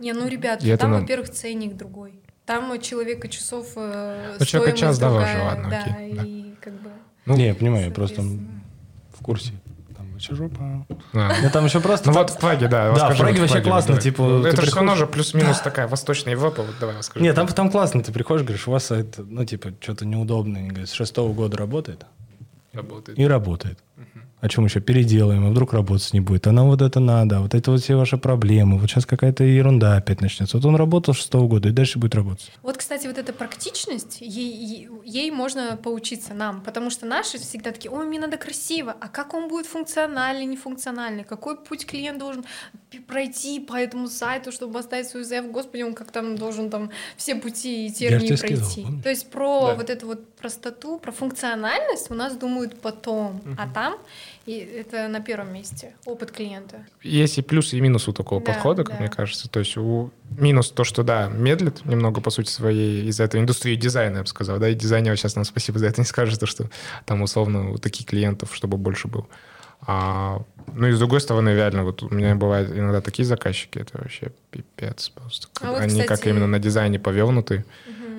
Не, ну, ребят, И там, нам- во-первых, ценник другой. Там у человека часов э, Ну, человека час стоимость дороже, другая, ладно, да, окей, да. и как бы... Ну, Не, я понимаю, я просто в курсе. Жопа. да. Ну, там еще просто... Ну вот в Праге, да. Да, в Праге вообще классно, типа, Это же все равно же плюс-минус такая Восточная Европа, вот давай расскажи. Нет, там, там классно, ты приходишь, говоришь, у вас сайт, ну, типа, что-то неудобно. Они говорят, с шестого года работает. работает. И работает. О чем еще переделаем, а вдруг работать не будет. А нам вот это надо, а вот это вот все ваши проблемы. Вот сейчас какая-то ерунда опять начнется. Вот он работал с шестого года и дальше будет работать. Вот, кстати, вот эта практичность, ей, ей- можно поучиться нам, потому что наши всегда такие, ой, мне надо красиво, а как он будет функциональный, нефункциональный, какой путь клиент должен пройти по этому сайту, чтобы оставить свою заявку, господи, он как там должен там все пути и тернии сказал, пройти. помнишь? То есть про Да. вот эту вот простоту, про функциональность у нас думают потом, а там и это на первом месте, опыт клиента. Есть и плюсы, и минусы у такого Да, подхода, как да. мне кажется. То есть у минус то, что, да, медлит немного, по сути, своей из-за этой индустрии дизайна, я бы сказал. Да, и дизайнер сейчас нам спасибо за это не скажет, то, что там, условно, у таких клиентов, чтобы больше было. А, ну и с другой стороны, реально, вот у меня бывают иногда такие заказчики, это вообще пипец просто. А вот, они как кстати, именно на дизайне повернуты,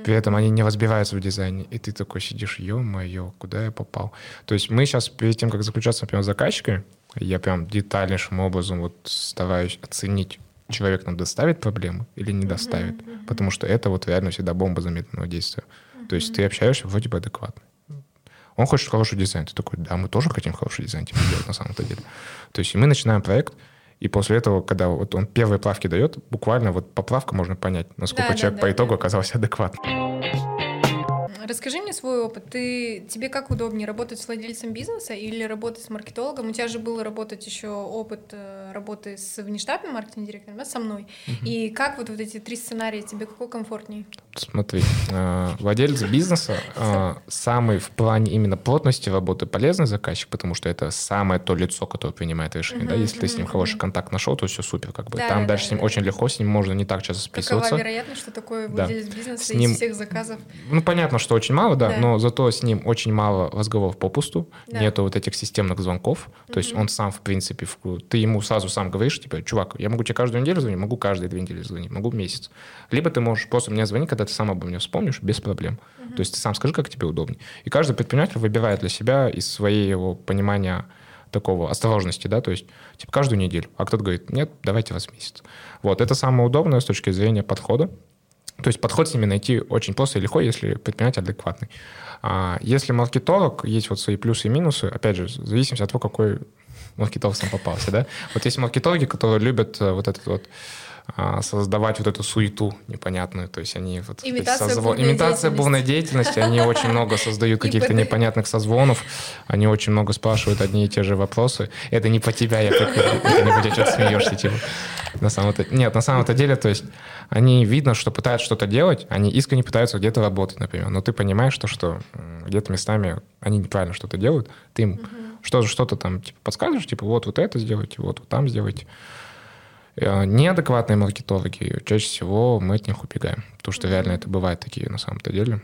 при этом они не разбираются в дизайне, и ты такой сидишь, ё-моё, куда я попал? То есть мы сейчас, перед тем, как заключаться, например, с заказчиками, я прям детальнейшим образом вот стараюсь оценить, человек нам доставит проблемы или не доставит, потому что это вот реально всегда бомба замедленного действия. То есть ты общаешься вроде бы адекватно. Он хочет хороший дизайн. Ты такой, да, мы тоже хотим хороший дизайн тебе делать на самом-то деле. То есть мы начинаем проект, и после этого, когда вот он первые правки дает, буквально вот по правкам можно понять, насколько Да, да, человек да, по итогу да. оказался адекватным. Расскажи мне свой опыт. Ты, тебе как удобнее, работать с владельцем бизнеса или работать с маркетологом? У тебя же был работать еще опыт э, работы с внештатным маркетинг-директором, да, со мной. И как вот, вот эти три сценария, тебе какой комфортнее? Смотри, э, владелец бизнеса э, самый в плане именно плотности работы полезный заказчик, потому что это самое то лицо, которое принимает решение. да? Мгм, Если ты с ним мгм, хороший контакт нашел, то все супер. Как бы. Да, Там да, дальше да, с ним да. очень легко, с ним можно не так часто Какова списываться. вероятность, что такое Да. владелец бизнеса С ним- из всех заказов? Ну, понятно, что очень мало, да, Да. но зато с ним очень мало разговоров попусту, Да. нету вот этих системных звонков, то есть он сам, в принципе, в- ты ему сразу сам говоришь, типа, чувак, я могу тебе каждую неделю звонить, могу каждые две недели звонить, могу месяц. Либо ты можешь просто мне звонить, когда ты сам обо мне вспомнишь, без проблем. То есть ты сам скажи, как тебе удобнее. И каждый предприниматель выбирает для себя из своего понимания такого осторожности, да, то есть, типа, каждую неделю. А кто-то говорит, нет, давайте раз в месяц. Вот, это самое удобное с точки зрения подхода. То есть подход с ними найти очень просто и легко, если предприниматель адекватный. А если маркетолог, есть вот свои плюсы и минусы, опять же, в зависимости от того, какой маркетологом попался, да? Вот есть маркетологи, которые любят э, вот этот вот создавать вот эту суету непонятную, то есть они вот Имитация созво- бурной имитация деятельности. бурной деятельности, они очень много создают каких-то непонятных созвонов, они очень много спрашивают одни и те же вопросы. Это не по тебя, я как это не по тебе, что ты смеешься, типа. На самом-то... Нет, на самом-то деле, то есть они видно, что пытаются что-то делать, они искренне пытаются где-то работать, например, но ты понимаешь, то, что где-то местами они неправильно что-то делают, ты им что, что-то там типа, подсказываешь, типа вот, вот это сделайте, вот, вот там сделайте. Э, Неадекватные маркетологи, чаще всего мы от них убегаем, потому что реально это бывает такие на самом-то деле.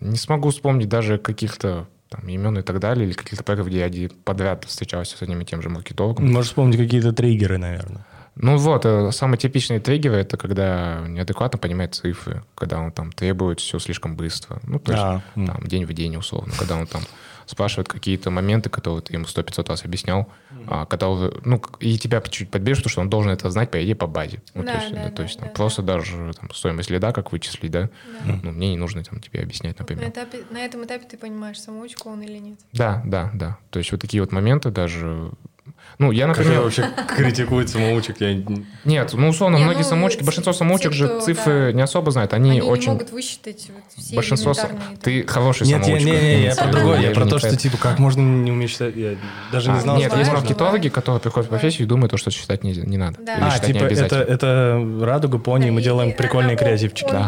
Не смогу вспомнить даже каких-то там имен и так далее, или каких-то проектов, где я один подряд встречался с одним и тем же маркетологом. Можешь вспомнить какие-то триггеры, наверное. Ну вот, э, самые типичные триггеры — это когда неадекватно понимает цифры, когда он там требует все слишком быстро. Ну, то есть А, м. там день в день условно, когда он там спрашивает какие-то моменты, которые ты ему сто 500 раз объяснял, а, которые, ну, и тебя чуть подбежишь, потому что он должен это знать, по идее, по базе. Ну, Да, то есть, да, ну, то да, есть там да, просто даже там, стоимость лида, как вычислить, да? Да. Ну, мне не нужно там тебе объяснять, На, например. этапе, на этом этапе ты понимаешь, самоучка он или нет. Да, да, да. То есть вот такие вот моменты даже... Ну, я, Как например... вообще критикует самоучек? Я... Нет, ну, условно, Не, многие ну, самоучки, те- большинство те, самоучек же кто, цифры да. не особо знают. Они, Они очень... не могут высчитать вот все большинство... са-. Ты хороший Нет, я, самоучка. не, не, я имеется в про другое. Я про то, что, типа, как можно не уметь считать? Я даже не А, знал, Нет, что есть маркетологи, которые приходят в профессию и думают, что считать не, не надо. А, типа, это, это радуга, пони, Да, мы делаем прикольные креативчики. Он, Да,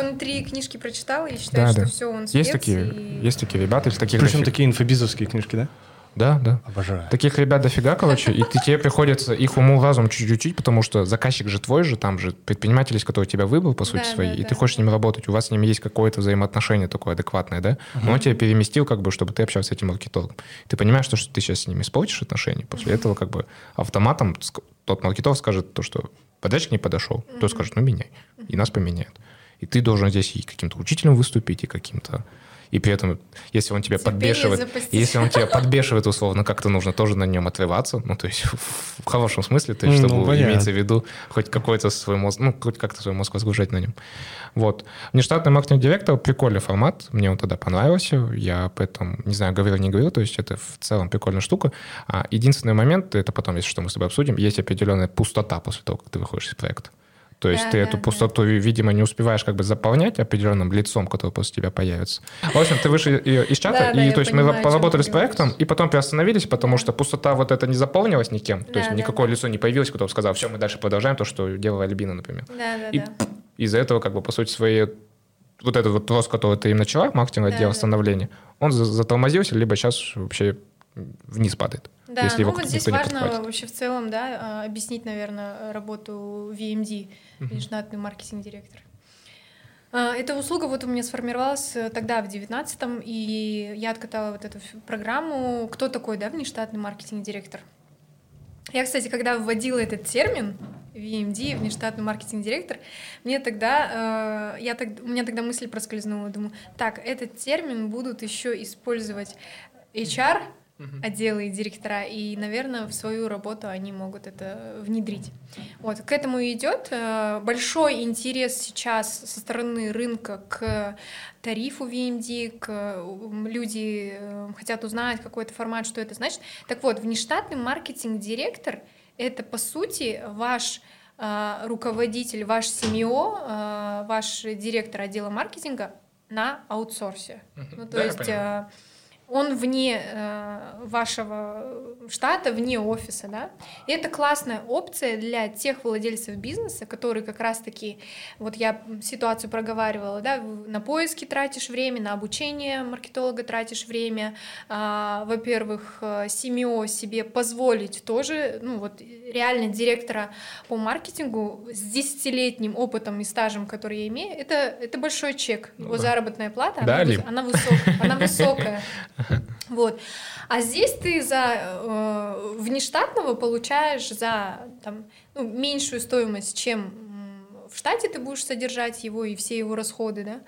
он да. три, книжки прочитал и считает, что все, он спец. Есть такие, есть такие ребята, или таких Причем такие инфобизовские книжки, да? Да, да. Обожаю. Таких ребят дофига, короче, и ты, тебе приходится их уму разум чуть-чуть учить, потому что заказчик же твой же, там же предприниматель, из который тебя выбрал, по сути, Да, своей, да, и да, ты хочешь с ним работать, у вас с ним есть какое-то взаимоотношение такое адекватное, да? Но он тебя переместил, как бы, чтобы ты общался с этим маркетологом. Ты понимаешь, что, что ты сейчас с ним испортишь отношения, после этого как бы автоматом тот маркетолог скажет то, что подрядчик не подошел, то скажет, ну, меняй, и нас поменяют. И ты должен здесь и каким-то учителем выступить, и каким-то... И при этом, если он тебя Терпение подбешивает, если он тебя подбешивает условно, как-то нужно тоже на нем отрываться, ну, то есть в хорошем смысле, то есть Ну, чтобы понятно. имеется в виду хоть какой-то свой мозг, ну, хоть как-то свой мозг возгружать на нем. Вот. Внештатный маркетинг-директор, прикольный формат, мне он тогда понравился, я об этом, не знаю, говорил, не говорил, то есть это в целом прикольная штука. А единственный момент, это потом, если что, мы с тобой обсудим, есть определенная пустота после того, как ты выходишь из проекта. То есть Да, ты да, эту да. пустоту, видимо, не успеваешь как бы заполнять определенным лицом, которое после тебя появится. В общем, ты вышел из чата, Да, да, и я то есть мы понимаю, чем поработали с проектом, и потом приостановились, потому что пустота вот эта не заполнилась никем. То Да, есть да, никакое да. лицо не появилось, кто сказал, все, мы дальше продолжаем то, что делала Альбина, например. Да, да, И да. из-за этого, как бы, по сути, свои вот этот вот рост, который ты им начала, маркетинг Да, отдел да. становления, он за- затормозился, либо сейчас вообще вниз падает. Да, если ну вот здесь важно подхватит. вообще в целом, да, а, объяснить, наверное, работу VMD, внештатный маркетинг-директор. А, Эта услуга вот у меня сформировалась э, тогда, в девятнадцатом, и я откатала вот эту программу. Кто такой, да, внештатный маркетинг-директор? Я, кстати, когда вводила этот термин, VMD, внештатный маркетинг-директор, мне тогда, э, я так, у меня тогда мысль проскользнула, думаю, так, этот термин будут еще использовать HR, отделы и директора, и, наверное, в свою работу они могут это внедрить. Вот, к этому и идет. Э, Большой интерес сейчас со стороны рынка к тарифу VMD, к, люди э, хотят узнать какой-то формат, что это значит. Так вот, внештатный маркетинг-директор — это, по сути, ваш э, руководитель, ваш СМИО, ваш директор отдела маркетинга на аутсорсе. Ну, то Да, есть он вне э, вашего штата, вне офиса, да. И это классная опция для тех владельцев бизнеса, которые как раз-таки, вот я ситуацию проговаривала, да, на поиски тратишь время, на обучение маркетолога тратишь время, а, во-первых, э, семье себе позволить тоже, ну вот реально директора по маркетингу с десятилетним опытом и стажем, который я имею, это, это большой чек. Ну Его да. заработная плата, Да, она, она, высок- она высокая. Вот. А здесь ты за э, внештатного получаешь за там, ну, меньшую стоимость, чем в штате ты будешь содержать его и все его расходы, да.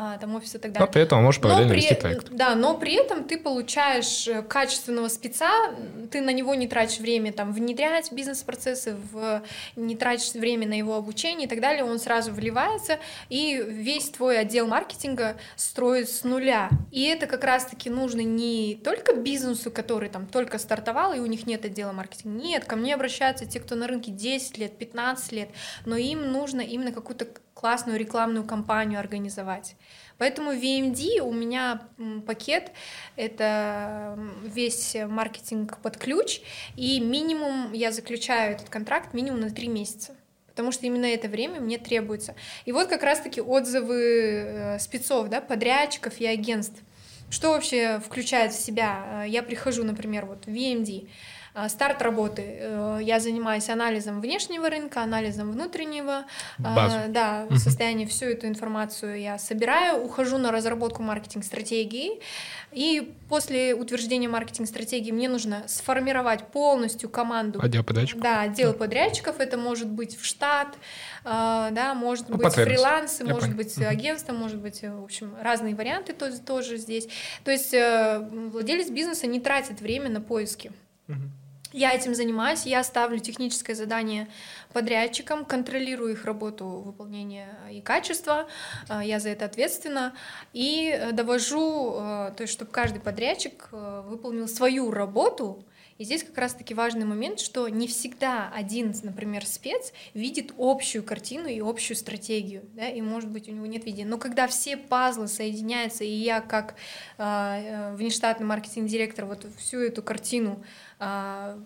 А, там офис и так далее. Но при этом можешь параллельно при, вести проект. Да, но при этом ты получаешь э, качественного спеца, ты на него не тратишь время там внедрять бизнес-процессы, в, не тратишь время на его обучение и так далее, он сразу вливается, и весь твой отдел маркетинга строит с нуля. И это как раз-таки нужно не только бизнесу, который там только стартовал, и у них нет отдела маркетинга. Нет, ко мне обращаются те, кто на рынке 10 лет, 15 лет, но им нужно именно какую-то классную рекламную кампанию организовать. Поэтому VMD у меня пакет — это весь маркетинг под ключ, и минимум я заключаю этот контракт минимум на три месяца потому что именно это время мне требуется. И вот как раз-таки отзывы э, спецов, да, подрядчиков и агентств. Что вообще включает в себя? Э, я прихожу, например, вот в VMD, старт работы. Э, я занимаюсь анализом внешнего рынка, анализом внутреннего. А, Базу. Да, в состоянии всю эту информацию я собираю, ухожу на разработку маркетинг-стратегии. И после утверждения маркетинг-стратегии мне нужно сформировать полностью команду. Отдел подрядчиков? Да, отдел подрядчиков. Это может быть в штат, а, да, может ну, быть фрилансы, я может понял. быть агентство, может быть, в общем, разные варианты тоже, тоже здесь. То есть э, владелец бизнеса не тратит время на поиски. Угу. Я этим занимаюсь, я ставлю техническое задание подрядчикам, контролирую их работу, выполнение и качество, э, я за это ответственна, и э, довожу, э, то есть чтобы каждый подрядчик выполнил свою работу, и здесь как раз-таки важный момент, что не всегда один, например, спец видит общую картину и общую стратегию, да, и, может быть, у него нет видения. Но когда все пазлы соединяются, и я как э, внештатный маркетинг-директор вот всю эту картину э,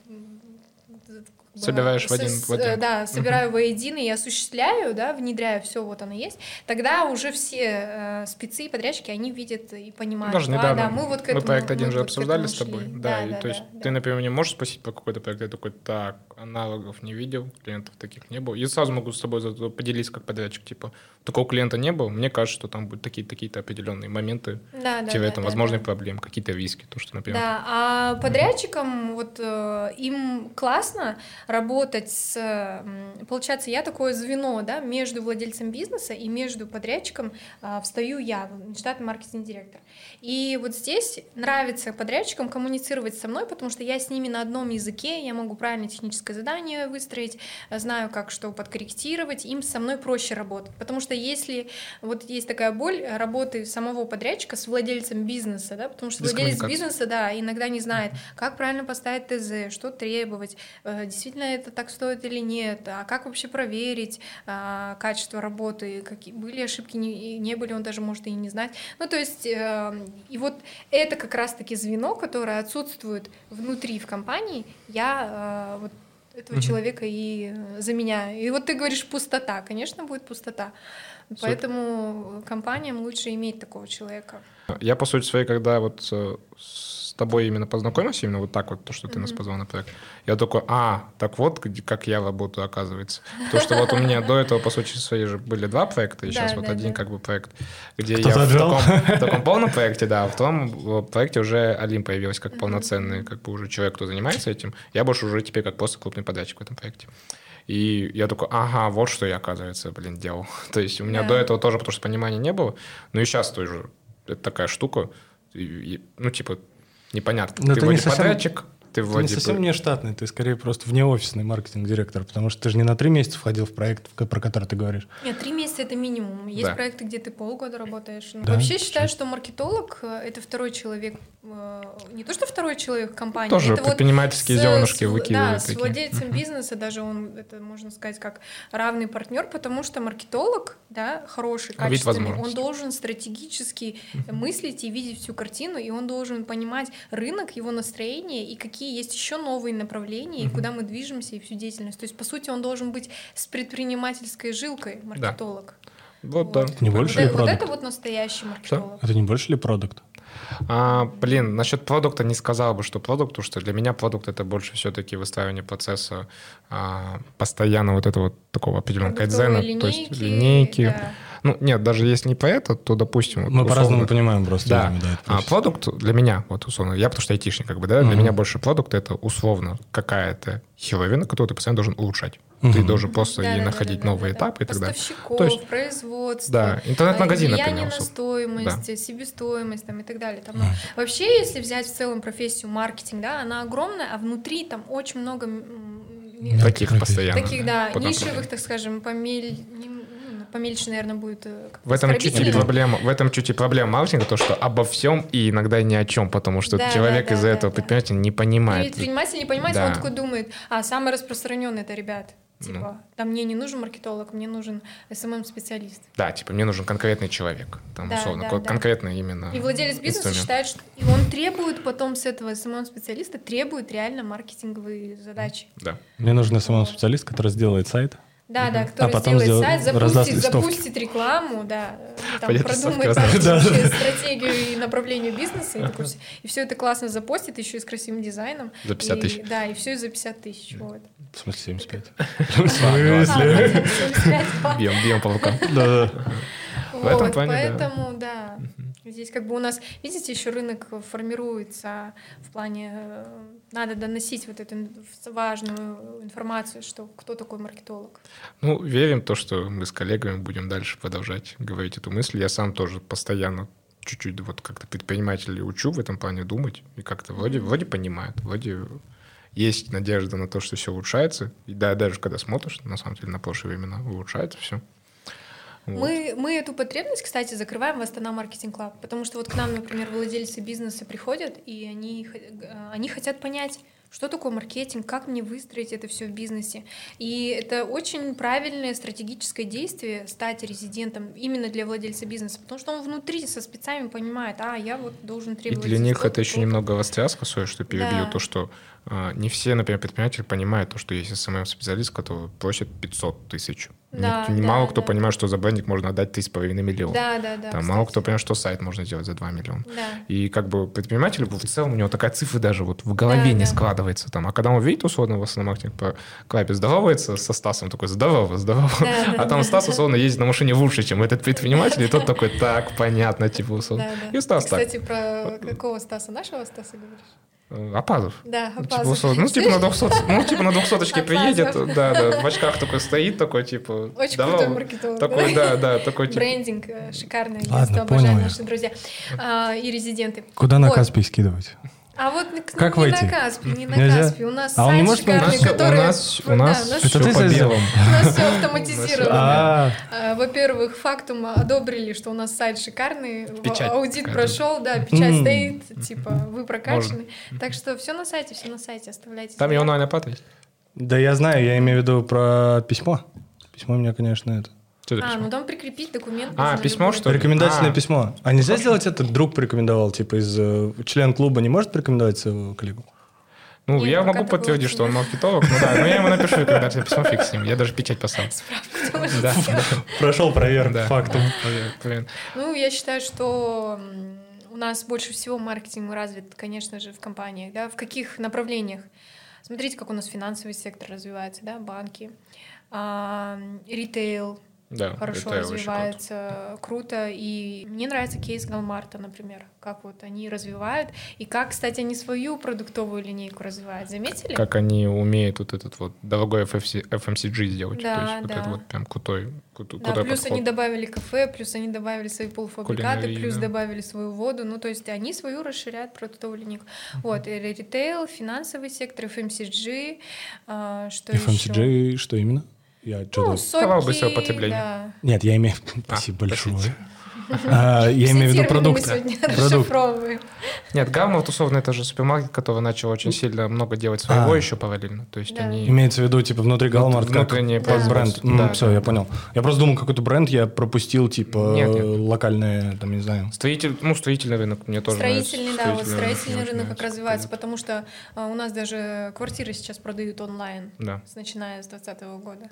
Собираешь в один, в один. Да, собираю uh-huh. воедино и осуществляю, да, внедряю все, вот оно есть. Тогда уже все э, спецы и подрядчики, они видят и понимают. Даже недавно а, да, мы вот к этому, мы проект один мы же вот обсуждали с тобой. Да, да, и да, то есть да, ты, например, не можешь спросить про какой-то проект, я такой, так, аналогов не видел, клиентов таких не было. И сразу могу с тобой поделиться как подрядчик, типа, такого клиента не было, мне кажется, что там будут такие, такие-то определенные моменты, да, да, типа, да, там, да, возможные да. проблемы, какие-то риски, то, что, например. Да, а подрядчикам, mm-hmm. вот э, им классно работать с получается, я такое звено, да, между владельцем бизнеса и между подрядчиком а, встаю я, штатный маркетинг-директор. И вот здесь нравится подрядчикам коммуницировать со мной, потому что я с ними на одном языке, я могу правильно техническое задание выстроить, знаю, как что подкорректировать, им со мной проще работать. Потому что если вот есть такая боль работы самого подрядчика с владельцем бизнеса, да, потому что владелец бизнеса, да, иногда не знает, как правильно поставить ТЗ, что требовать, э, действительно это так стоит или нет, а как вообще проверить а, качество работы, какие были ошибки, не, не были, он даже может и не знать. Ну, то есть, э, и вот это как раз-таки звено, которое отсутствует внутри в компании, я э, вот этого mm-hmm. человека и заменяю. И вот ты говоришь пустота, конечно, будет пустота. Супер. Поэтому компаниям лучше иметь такого человека. Я, по сути своей, когда вот э, с тобой именно познакомился, именно вот так вот, то, что ты mm-hmm. нас позвал на проект, я такой, а, так вот, как я работаю, оказывается. То, что вот у меня до этого, по сути своей, же были два проекта, и сейчас вот один как бы проект, где я в таком, полном проекте, да, а в том проекте уже Алим появилась как полноценный, как бы уже человек, кто занимается этим. Я больше уже теперь как просто крупный подрядчик в этом проекте. И я такой, ага, вот что я, оказывается, блин, делал. То есть у меня до этого тоже, потому что понимания не было, но и сейчас тоже это такая штука, ну, типа, непонятно. Но ты вроде совсем... подрядчик, ты вроде ты не совсем бы... не штатный, ты скорее просто внеофисный маркетинг-директор, потому что ты же не на три месяца входил в проект, про который ты говоришь. Нет, три месяца — это минимум. Есть да. проекты, где ты полгода работаешь. Ну, да? Вообще считаю, что маркетолог — это второй человек, э, не то что второй человек в компании. Тоже это предпринимательские вот зернышки выкидывают. Да, с владельцем uh-huh. бизнеса даже он, это можно сказать, как равный партнер, потому что маркетолог, да, хороший, качественный, он должен стратегически uh-huh. мыслить и видеть всю картину, и он должен понимать рынок, его настроение и какие есть еще новые направления, и куда мы движемся, и всю деятельность. То есть, по сути, он должен быть с предпринимательской жилкой, маркетолог. Да. Вот, вот. да. Не больше вот, ли продукт? Вот это вот настоящий маркетолог. Что? Это не больше ли продукт? А, блин, насчет продукта не сказал бы, что продукт, потому что для меня продукт это больше все-таки выстраивание процесса а, постоянно вот этого такого определенного кайдзена, то есть линейки. Да. Ну, нет, даже если не по это, то, допустим... Мы условно, по-разному понимаем просто. Да. Время, да а продукт для меня, вот условно, я потому что айтишник, как бы, да, uh-huh. для меня больше продукт — это условно какая-то херовина, которую ты постоянно должен улучшать. Ты Мгм. должен просто Да, и да, находить да, да, новые да, да. этапы и так далее. Поставщиков, То есть- производства. Да, интернет-магазин, влияние например, на стоимость, себестоимость там, и так далее. Там, ну, вообще, если взять в целом профессию маркетинг, да, она огромная, а внутри там очень много Таких постоянно. таких, да, нишевых, так скажем, помель... ну, помельче, наверное, будет э, как-то В этом чуть и проблема, в этом чуть и проблема маркетинга, то, что обо всем и иногда ни о чем, потому что Да, человек да, из-за да, этого да, да. предпринимателя не понимает. Предприниматель не понимает, Да. он такой думает, а самый распространенный это ребят. Типа, Ну. да мне не нужен маркетолог, мне нужен SMM-специалист. Да, типа мне нужен конкретный человек, там Да, условно, да, ко- да. конкретно именно. И владелец бизнеса инструмент. считает, что и он требует потом с этого SMM-специалиста, требует реально маркетинговые задачи. Да. Мне нужен самому специалист, который сделает сайт. Да, да, который А потом сделает сайт, запустит, запустит рекламу, да, там Пойдет продумает раздавать. стратегию и направление бизнеса, и, такой и все это классно запостит, еще и с красивым дизайном. За 50 И- тысяч. Да, и все за 50 тысяч. Вот. В смысле 75? А, ладно, 75, ладно. Бьем, бьем по рукам. Да. В Вот, да. поэтому, да. Здесь как бы у нас, видите, еще рынок формируется в плане, э, надо доносить вот эту важную информацию, что кто такой маркетолог. Ну, верим в то, что мы с коллегами будем дальше продолжать говорить эту мысль. Я сам тоже постоянно чуть-чуть вот как-то предпринимателей учу в этом плане думать. И как-то вроде, вроде понимают, вроде есть надежда на то, что все улучшается. И да, даже когда смотришь, на самом деле, на прошлые времена улучшается все. Мы, мы эту потребность, кстати, закрываем в Astana Marketing Club, потому что вот к нам, например, владельцы бизнеса приходят, и они, они хотят понять, что такое маркетинг, как мне выстроить это все в бизнесе. И это очень правильное стратегическое действие стать резидентом именно для владельца бизнеса, потому что он внутри со спецами понимает, а, я вот должен И требовать... для них это еще столько». немного растряска, sorry, что перебью, Да. то, что не все, например, предприниматели понимают то, что есть SMM-специалист, который просит 500 тысяч. Да, Никто- да, мало кто да. понимает, что за брендинг можно отдать 3,5 миллиона. Да, да, да. Там мало кто кстати. понимает, что сайт можно сделать за 2 миллиона. Да. И как бы предприниматель в целом у него такая цифра даже вот в голове Да, не да. складывается. Там. А когда он видит условно в основном маркетинг по клапе здоровается со Стасом, такой здорово, здорово. Да, да, А там да. Стас условно ездит на машине лучше, чем этот предприниматель, и тот такой, так, понятно, типа условно. Да, да. И Стас так. Кстати, про какого Стаса? Нашего Стаса говоришь? Э, Апазов. Да, Ну, типа, Апазов. условно, ну, типа на 200, ну, типа на 200 приедет, Апазов. да, да, в очках такой стоит, такой, типа, Очень здорово. крутой маркетолог. Такой, да, да, такой, типа, Брендинг э, шикарный, Ладно, агентство, понял обожаю наши друзья А, и резиденты. Куда на Вот. Каспий скидывать? А вот к- Как не войти? на Каспий, не на Нельзя? Каспий. У нас А он не сайт может у шикарный, нас, всё- у который... нас, Да, у нас Это все по белому. у нас все автоматизировано. А, А, Во-первых, фактум одобрили, что у нас сайт шикарный, аудит прошел, да, печать стоит, типа вы прокачаны. Так что все на сайте, все на сайте, оставляйте. Там на iPad есть. Да я знаю, я имею в виду про письмо. Письмо у меня, конечно, это. Что это А, письмо? ну там прикрепить документ. А, письмо, любой. что ли? Рекомендательное А. письмо. А нельзя сделать это? Друг порекомендовал, типа из э, член клуба не может порекомендовать своего коллегу? Ну, Нет, я могу подтвердить, что он маркетолог. Ну да, но я ему напишу рекомендательное письмо, фиг с ним. Я даже печать поставил. Да, все- Прошел проверку да. фактом. Ну, я считаю, что у нас больше всего маркетинг развит, конечно же, в компаниях, да, в каких направлениях. Смотрите, как у нас финансовый сектор развивается, да, банки, а, ритейл Да, хорошо это очень круто. развивается, круто. И мне нравится кейс Галмарта, например, как вот они развивают, и как, кстати, они свою продуктовую линейку развивают. Заметили? Как они умеют вот этот вот дорогой FFC FMCG сделать. Да, То есть вот да. это вот прям крутой, кру- Да, крутой плюс подход. они добавили кафе, плюс они добавили свои полуфабрикаты, Кулинарии, плюс да. добавили свою воду. Ну, то есть они свою расширяют продуктовую линейку. Вот, и ритейл, финансовый сектор, FMCG, а, что еще? FMCG, что именно? Я Ну, что-то... соки, Товар быстрого потребления. да. Нет, я имею... А, Спасибо большое. простите. А, Я имею в виду термины продукт. Мы сегодня Продукт. расшифровываем. Нет, Гамма, вот, условно, это же супермаркет, который начал очень сильно много делать своего А. еще параллельно. То есть они... Имеется в виду, типа, внутри Галмарт, как, бренд. Да, все, я понял. Я просто думал, какой-то бренд я пропустил, типа, локальное, там, не знаю. Строитель, ну, строительный рынок мне тоже Строительный, да, вот строительный рынок как развивается, потому что а, у нас даже квартиры сейчас продают онлайн. Начиная с 2020 года.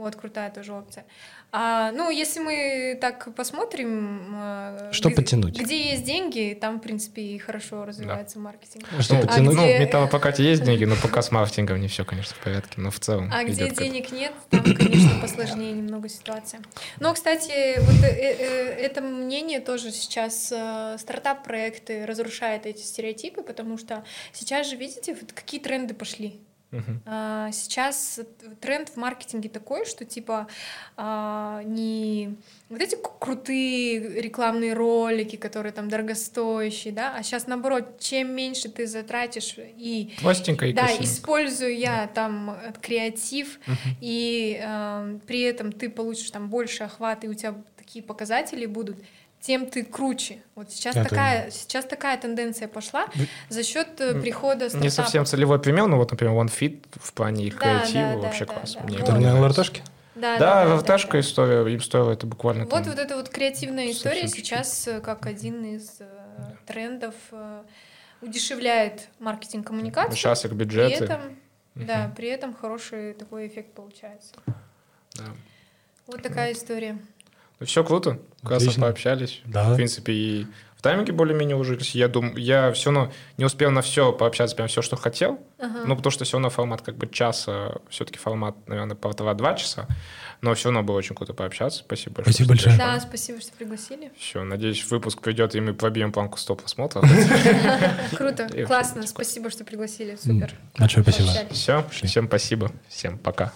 Вот крутая тоже опция. А, ну, если мы так посмотрим, а, Что где, потянуть? где есть деньги, там, в принципе, и хорошо развивается маркетинг. Что ну, потянуть? ну, где- в металлопрокате есть деньги, но пока с маркетингом не все, конечно, в порядке. Но в целом А где денег нет, там, конечно, посложнее немного ситуация. Но, кстати, вот э, э, это мнение тоже сейчас э, стартап-проекты разрушает эти стереотипы, потому что сейчас же, видите, вот какие тренды пошли. А, сейчас тренд в маркетинге такой, что типа а, не вот эти крутые рекламные ролики, которые там дорогостоящие, да, а сейчас наоборот, чем меньше ты затратишь и Пластинка и да, красивенько. использую я там э, креатив и э, при этом ты получишь там больше охват и у тебя такие показатели будут, тем ты круче. Вот сейчас Это такая сейчас такая тенденция пошла за счет э, прихода стартапов. Не совсем целевой пример, но вот, например, OneFit в плане их Да, креатива да, вообще да, классно. да, Мне да. это нравится. ЛРТшке? Да, Да, да, ЛРТшка да. история, им стоило это буквально Вот там вот эта вот креативная история совсем сейчас э, как один из э, трендов э, удешевляет маркетинг коммуникацию. Сейчас их При бюджеты. этом, да, при этом хороший такой эффект получается. Да. Вот такая история. Все круто, классно Отлично. пообщались. Да. В принципе, и в тайминге более-менее ужились. Я думаю, я все равно не успел на все пообщаться, прям все, что хотел. Ага. Ну, потому что все равно формат как бы часа, все-таки формат, наверное, полтора-два часа. Но все равно было очень круто пообщаться. Спасибо большое. Спасибо большое. Да, спасибо, что пригласили. Все, надеюсь, выпуск придет, и мы пробьем планку 100 просмотров. Круто, классно, вообще- спасибо, что пригласили, супер. Большое спасибо. Пообщались. Все, всем спасибо, всем пока.